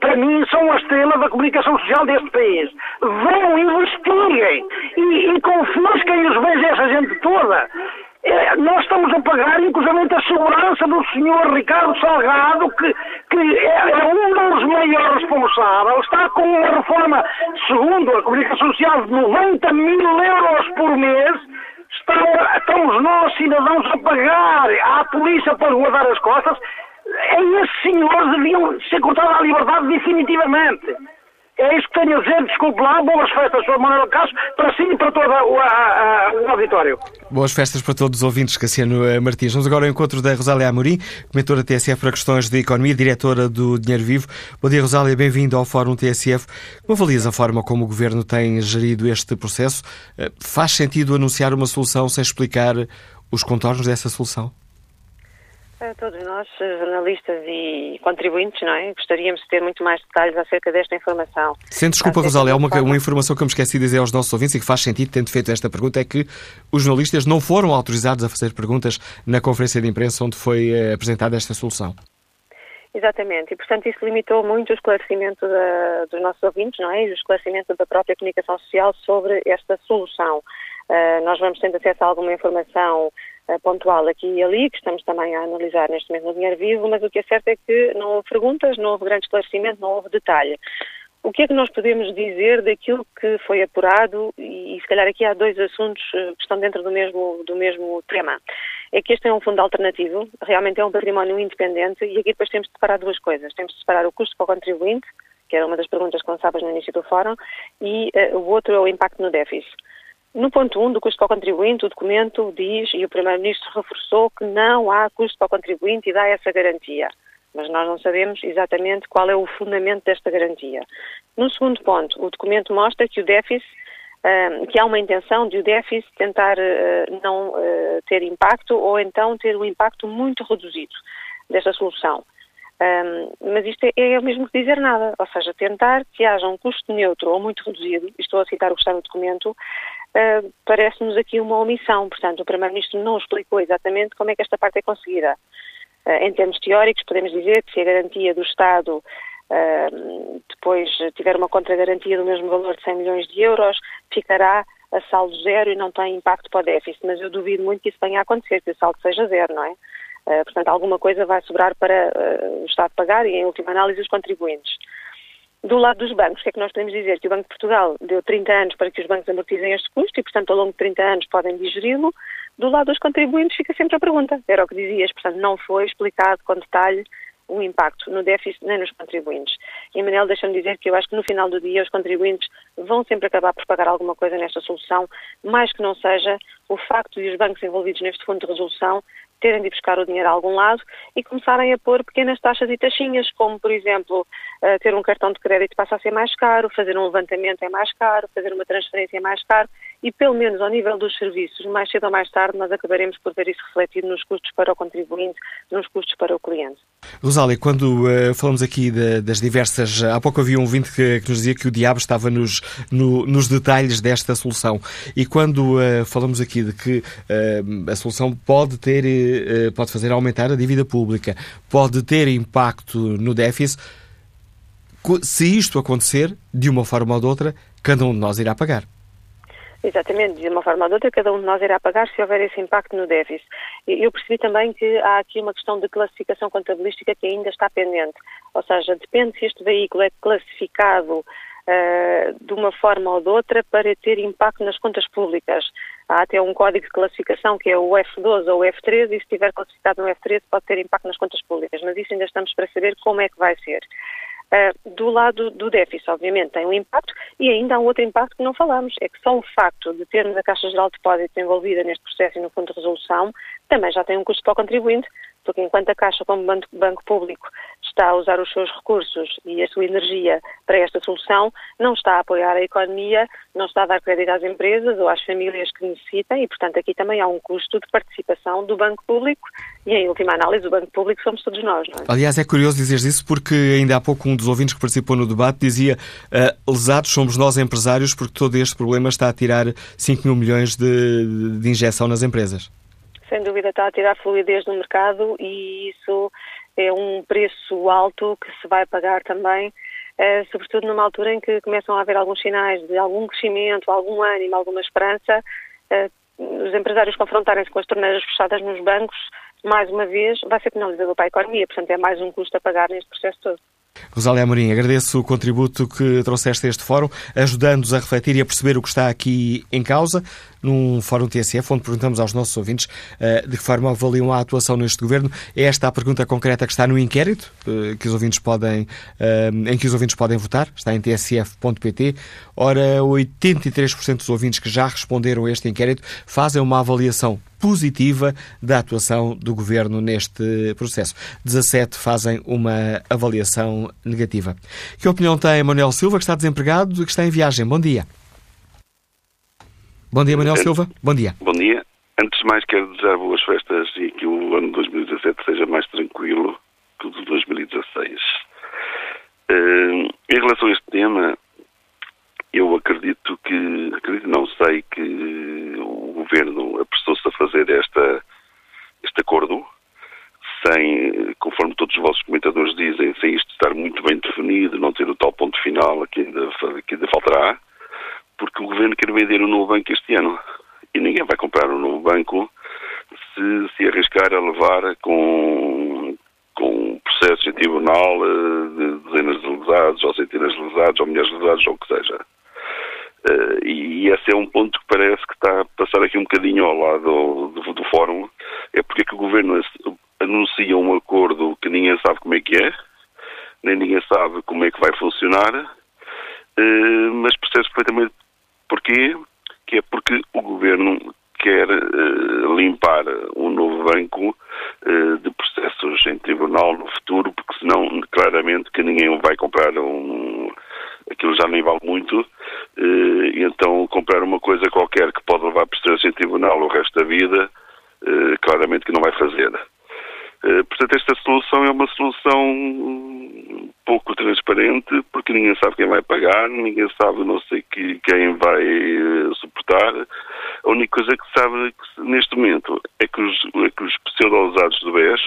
para mim, são a estrela da comunicação social deste país. Vão, investiguem e, e confisquem os bens dessa gente toda. É, nós estamos a pagar, inclusive, a segurança do senhor Ricardo Salgado, que, que é, é, um dos maiores responsáveis, está com uma reforma, segundo a comunicação social, de 90 mil euros por mês, estamos nós, cidadãos, a pagar. À polícia para guardar as costas, é esse senhor deviam ser cortado à liberdade definitivamente. É isso que tenho a dizer, desculpe lá, boas festas, Sr. Manuel Castro, para si e para todo o, a, a, auditório. Boas festas para todos os ouvintes, Cassiano eh, Martins. Vamos agora ao encontro da Rosália Amorim, comentora TSF para questões de economia, diretora do Dinheiro Vivo. Bom dia, Rosália, bem-vindo ao Fórum TSF. Como avalias a forma como o Governo tem gerido este processo? Eh, faz sentido anunciar uma solução sem explicar os contornos dessa solução? Todos nós, jornalistas e contribuintes, não é? Gostaríamos de ter muito mais detalhes acerca desta informação. Sem desculpa, Rosália, uma, uma informação que eu me esqueci de dizer aos nossos ouvintes e que faz sentido, tendo feito esta pergunta, é que os jornalistas não foram autorizados a fazer perguntas na conferência de imprensa onde foi eh, apresentada esta solução. Exatamente, e portanto isso limitou muito o esclarecimento da, dos nossos ouvintes, não é? E o esclarecimento da própria comunicação social sobre esta solução. Uh, nós vamos tendo acesso a alguma informação pontual aqui e ali, que estamos também a analisar neste momento no Dinheiro Vivo, mas o que é certo é que não houve perguntas, não houve grande esclarecimento, não houve detalhe. O que é que nós podemos dizer daquilo que foi apurado e, e se calhar aqui há dois assuntos eh, que estão dentro do mesmo, do mesmo tema. É que este é um fundo alternativo, realmente é um património independente e aqui depois temos de separar duas coisas. Temos de separar o custo para o contribuinte, que era uma das perguntas que lançavas no início do fórum, e uh, o outro é o impacto no déficit. No ponto 1 um do custo para o contribuinte, o documento diz, e o Primeiro-Ministro reforçou, que não há custo para o contribuinte e dá essa garantia. Mas nós não sabemos exatamente qual é o fundamento desta garantia. No segundo ponto, o documento mostra que o déficit, uh, que há uma intenção de o déficit tentar uh, não uh, ter impacto ou então ter um impacto muito reduzido desta solução. Mas isto é, é o mesmo que dizer nada, ou seja, tentar que haja um custo neutro ou muito reduzido, estou a citar o que está no documento, uh, parece-nos aqui uma omissão. Portanto, o Primeiro-Ministro não explicou exatamente como é que esta parte é conseguida. Uh, em termos teóricos, podemos dizer que se a garantia do Estado uh, depois tiver uma contragarantia do mesmo valor de 100 milhões de euros, ficará a saldo zero e não tem impacto para o déficit. Mas eu duvido muito que isso venha a acontecer, que o saldo seja zero, não é? Portanto, alguma coisa vai sobrar para o Estado pagar e, em última análise, os contribuintes. Do lado dos bancos, o que é que nós podemos dizer? Que o Banco de Portugal deu 30 anos para que os bancos amortizem este custo e, portanto, ao longo de 30 anos podem digeri-lo. Do lado dos contribuintes fica sempre a pergunta. Era o que dizias, portanto, não foi explicado com detalhe o impacto no déficit nem nos contribuintes. E, Manel, deixa-me dizer que eu acho que no final do dia os contribuintes vão sempre acabar por pagar alguma coisa nesta solução, mais que não seja o facto de os bancos envolvidos neste fundo de resolução terem de buscar o dinheiro a algum lado e começarem a pôr pequenas taxas e taxinhas, como, por exemplo, ter um cartão de crédito passa a ser mais caro, fazer um levantamento é mais caro, fazer uma transferência é mais caro e, pelo menos ao nível dos serviços, mais cedo ou mais tarde, nós acabaremos por ver isso refletido nos custos para o contribuinte, nos custos para o cliente. Rosália, quando uh, falamos aqui de, das diversas. Há pouco havia um vinte que, que, nos dizia que o diabo estava nos, no, nos detalhes desta solução. E quando uh, falamos aqui de que uh, a solução pode ter, pode fazer aumentar a dívida pública, pode ter impacto no déficit, se isto acontecer, de uma forma ou de outra, cada um de nós irá pagar. Exatamente, de uma forma ou de outra, cada um de nós irá pagar se houver esse impacto no déficit. Eu percebi também que há aqui uma questão de classificação contabilística que ainda está pendente. Ou seja, depende se este veículo é classificado uh, de uma forma ou de outra para ter impacto nas contas públicas. Há até um código de classificação que é o F12 ou o F13 e se estiver classificado no F13 pode ter impacto nas contas públicas, mas isso ainda estamos para saber como é que vai ser. Uh, do lado do déficit, obviamente, tem um impacto e ainda há um outro impacto que não falamos, é que só o facto de termos a Caixa Geral de Depósitos envolvida neste processo e no Fundo de Resolução também já tem um custo para o contribuinte, porque enquanto a Caixa, como banco, público, está a usar os seus recursos e a sua energia para esta solução, não está a apoiar a economia, não está a dar crédito às empresas ou às famílias que necessitem e, portanto, aqui também há um custo de participação do banco público e, em última análise, o banco público somos todos nós. É? Aliás, é curioso dizer isso porque ainda há pouco um dos ouvintes que participou no debate dizia uh, lesados somos nós empresários porque todo este problema está a tirar 5 mil milhões de, de injeção nas empresas sem dúvida está a tirar fluidez no mercado e isso é um preço alto que se vai pagar também, eh, sobretudo numa altura em que começam a haver alguns sinais de algum crescimento, algum ânimo, alguma esperança. Eh, os empresários confrontarem-se com as torneiras fechadas nos bancos, mais uma vez, vai ser penalizador para a economia, portanto é mais um custo a pagar neste processo todo. Rosália Amorim, agradeço o contributo que trouxeste a este fórum, ajudando-nos a refletir e a perceber o que está aqui em causa, num fórum TSF, onde perguntamos aos nossos ouvintes uh, de que forma avaliam a atuação neste governo. É esta a pergunta concreta que está no inquérito, uh, que os ouvintes podem, uh, em que os ouvintes podem votar, está em tsf.pt. Ora, 83% dos ouvintes que já responderam a este inquérito fazem uma avaliação positiva da atuação do governo neste processo. 17 fazem uma avaliação negativa. Que opinião tem Manuel Silva, que está desempregado e que está em viagem? Bom dia. Bom dia, Manuel Silva. Bom dia. Bom dia. Antes de mais, quero desejar boas festas e que o ano 2017 seja mais tranquilo que o de 2016. Uh, em relação a este tema, eu acredito que, acredito, não sei que o governo apressou-se a fazer esta, este acordo sem, conforme todos os vossos comentadores dizem, sem isto estar muito bem definido, não ter o tal ponto final que ainda, que ainda faltará, porque o governo quer vender um novo banco este ano. E ninguém vai comprar um novo banco se se arriscar a levar com, com processos em tribunal eh, de dezenas de lesados, ou centenas de lesados, ou milhares de lesados, ou o que seja. Uh, e esse é um ponto que parece que está a passar aqui um bocadinho ao lado do, do, do fórum. É porque é que o governo anuncia um acordo que ninguém sabe como é que é, nem ninguém sabe como é que vai funcionar, uh, mas percebe perfeitamente porquê, que é porque o governo quer uh, limpar um novo banco de processos em tribunal no futuro, porque senão claramente que ninguém vai comprar um aquilo já nem vale muito, eh, e então comprar uma coisa qualquer que pode levar processos em tribunal o resto da vida, claramente que não vai fazer. Eh, portanto, esta solução é uma solução pouco transparente, porque ninguém sabe quem vai pagar, ninguém sabe não sei que, quem vai suportar. A única coisa que sabe que, neste momento é que os, é que os pseudo-usados do BES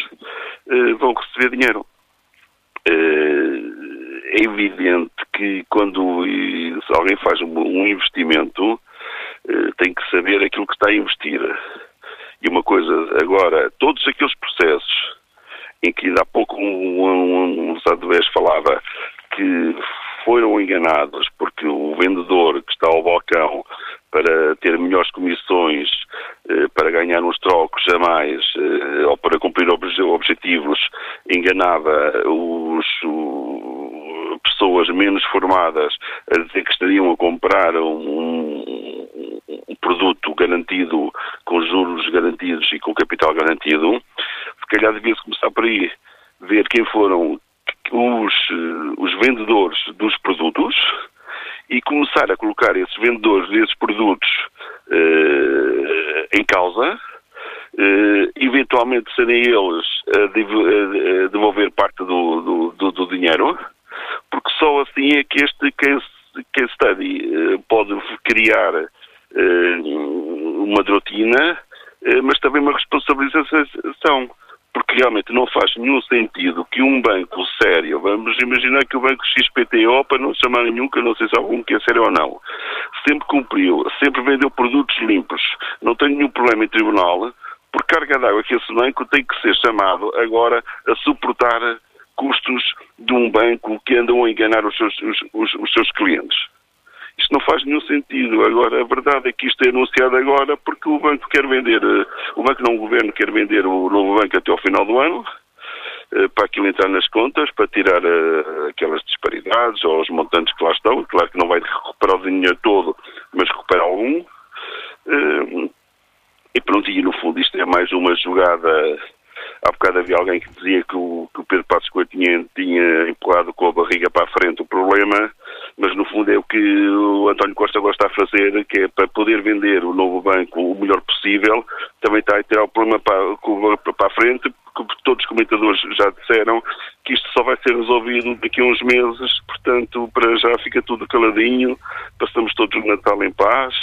vão receber dinheiro é evidente que quando alguém faz um investimento eh, tem que saber aquilo que está a investir. E uma coisa, agora, todos aqueles processos em que ainda há pouco um, um, um Sadovés falava que foram enganados porque o vendedor que está ao balcão para ter melhores comissões, eh, para ganhar uns trocos a mais eh, ou para cumprir objetivos, enganava os, pessoas menos formadas a dizer que estariam a comprar um, um produto garantido, com juros garantidos e com capital garantido, se calhar devia-se começar por aí, ver quem foram os, os vendedores dos produtos e começar a colocar esses vendedores desses produtos uh, em causa, uh, eventualmente serem eles a, devolver parte do, do, do, dinheiro, porque só assim é que este case, case study pode criar uma drotina, mas também uma responsabilização porque realmente não faz nenhum sentido que um banco sério, vamos imaginar que o banco XPTO, para não chamar nenhum, que eu não sei se algum que é sério ou não, sempre cumpriu, sempre vendeu produtos limpos, não tem nenhum problema em tribunal, por carga d'água que esse banco tem que ser chamado agora a suportar custos de um banco que andam a enganar os seus, os, os, os seus clientes. Isto não faz nenhum sentido. Agora, a verdade é que isto é anunciado agora porque o banco quer vender, eh, o banco não o governo quer vender o novo banco até ao final do ano, eh, para aquilo entrar nas contas, para tirar uh, aquelas disparidades ou os montantes que lá estão. Claro que não vai recuperar o dinheiro todo, mas recupera algum. E pronto, e no fundo isto é mais uma jogada Há bocado havia alguém que dizia que o, que o Pedro Passos Coelho tinha, tinha empurrado com a barriga para a frente o problema, mas no fundo é o que o António Costa gosta a fazer, que é para poder vender o novo banco o melhor possível, também está a tirar o problema para, para a frente, porque todos os comentadores já disseram que isto só vai ser resolvido daqui a uns meses, portanto, para já fica tudo caladinho, passamos todos o Natal em paz,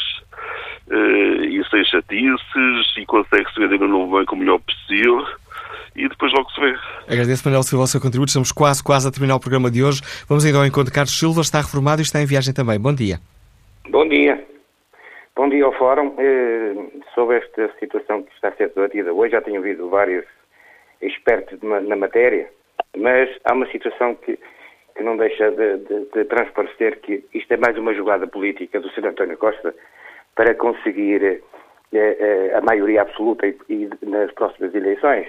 uh, e sem chatices, e consegue-se vender o novo banco o melhor possível e depois logo se vê. Agradeço, Manuel Silva, o seu contributo. Estamos quase, quase a terminar o programa de hoje. Vamos ainda ao encontro de Carlos Silva, está reformado e está em viagem também. Bom dia. Bom dia. Bom dia ao Fórum. Eh, sobre esta situação que está a ser debatida hoje, já tenho ouvido vários expertos na matéria, mas há uma situação que, que não deixa de, de, de, transparecer que isto é mais uma jogada política do Sr. António Costa para conseguir eh, eh, a maioria absoluta e nas próximas eleições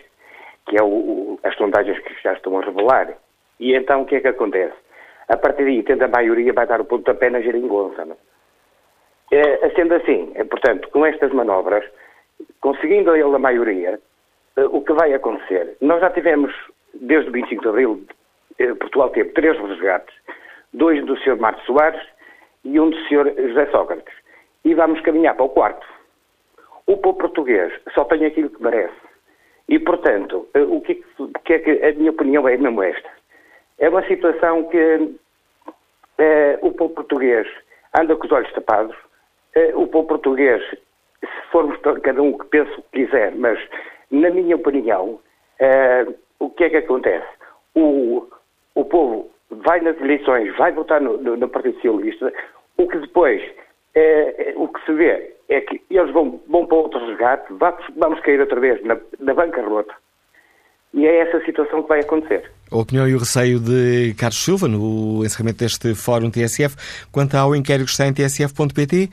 que é o, o, as sondagens que já estão a revelar. E então o que é que acontece? A partir daí, tendo a maioria, vai dar o pontapé na geringonça. Não? É, sendo assim, é, portanto, com estas manobras, conseguindo ele a maioria, é, o que vai acontecer? Nós já tivemos, desde o 25 de Abril, é, Portugal teve três resgates, dois do Sr. Marcos Soares e um do Sr. José Sócrates. E vamos caminhar para o quarto. O povo português só tem aquilo que merece. E, portanto, eh, o que, que é que a minha opinião é mesmo esta? É uma situação que é, o povo português anda com os olhos tapados, é, o povo português, se formos cada um que pense o que quiser, mas, na minha opinião, é, o que é que acontece? O, o povo vai nas eleições, vai votar no, no, no Partido Socialista, o que depois, é, é, o que se vê é que eles vão, vão para outro resgate, vamos cair outra vez na, na bancarrota. E é essa situação que vai acontecer. A opinião e o receio de Carlos Silva no encerramento deste Fórum TSF quanto ao inquérito que está em tsf.pt.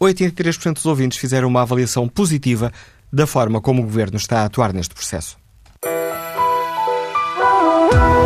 83% dos ouvintes fizeram uma avaliação positiva da forma como o governo está a atuar neste processo.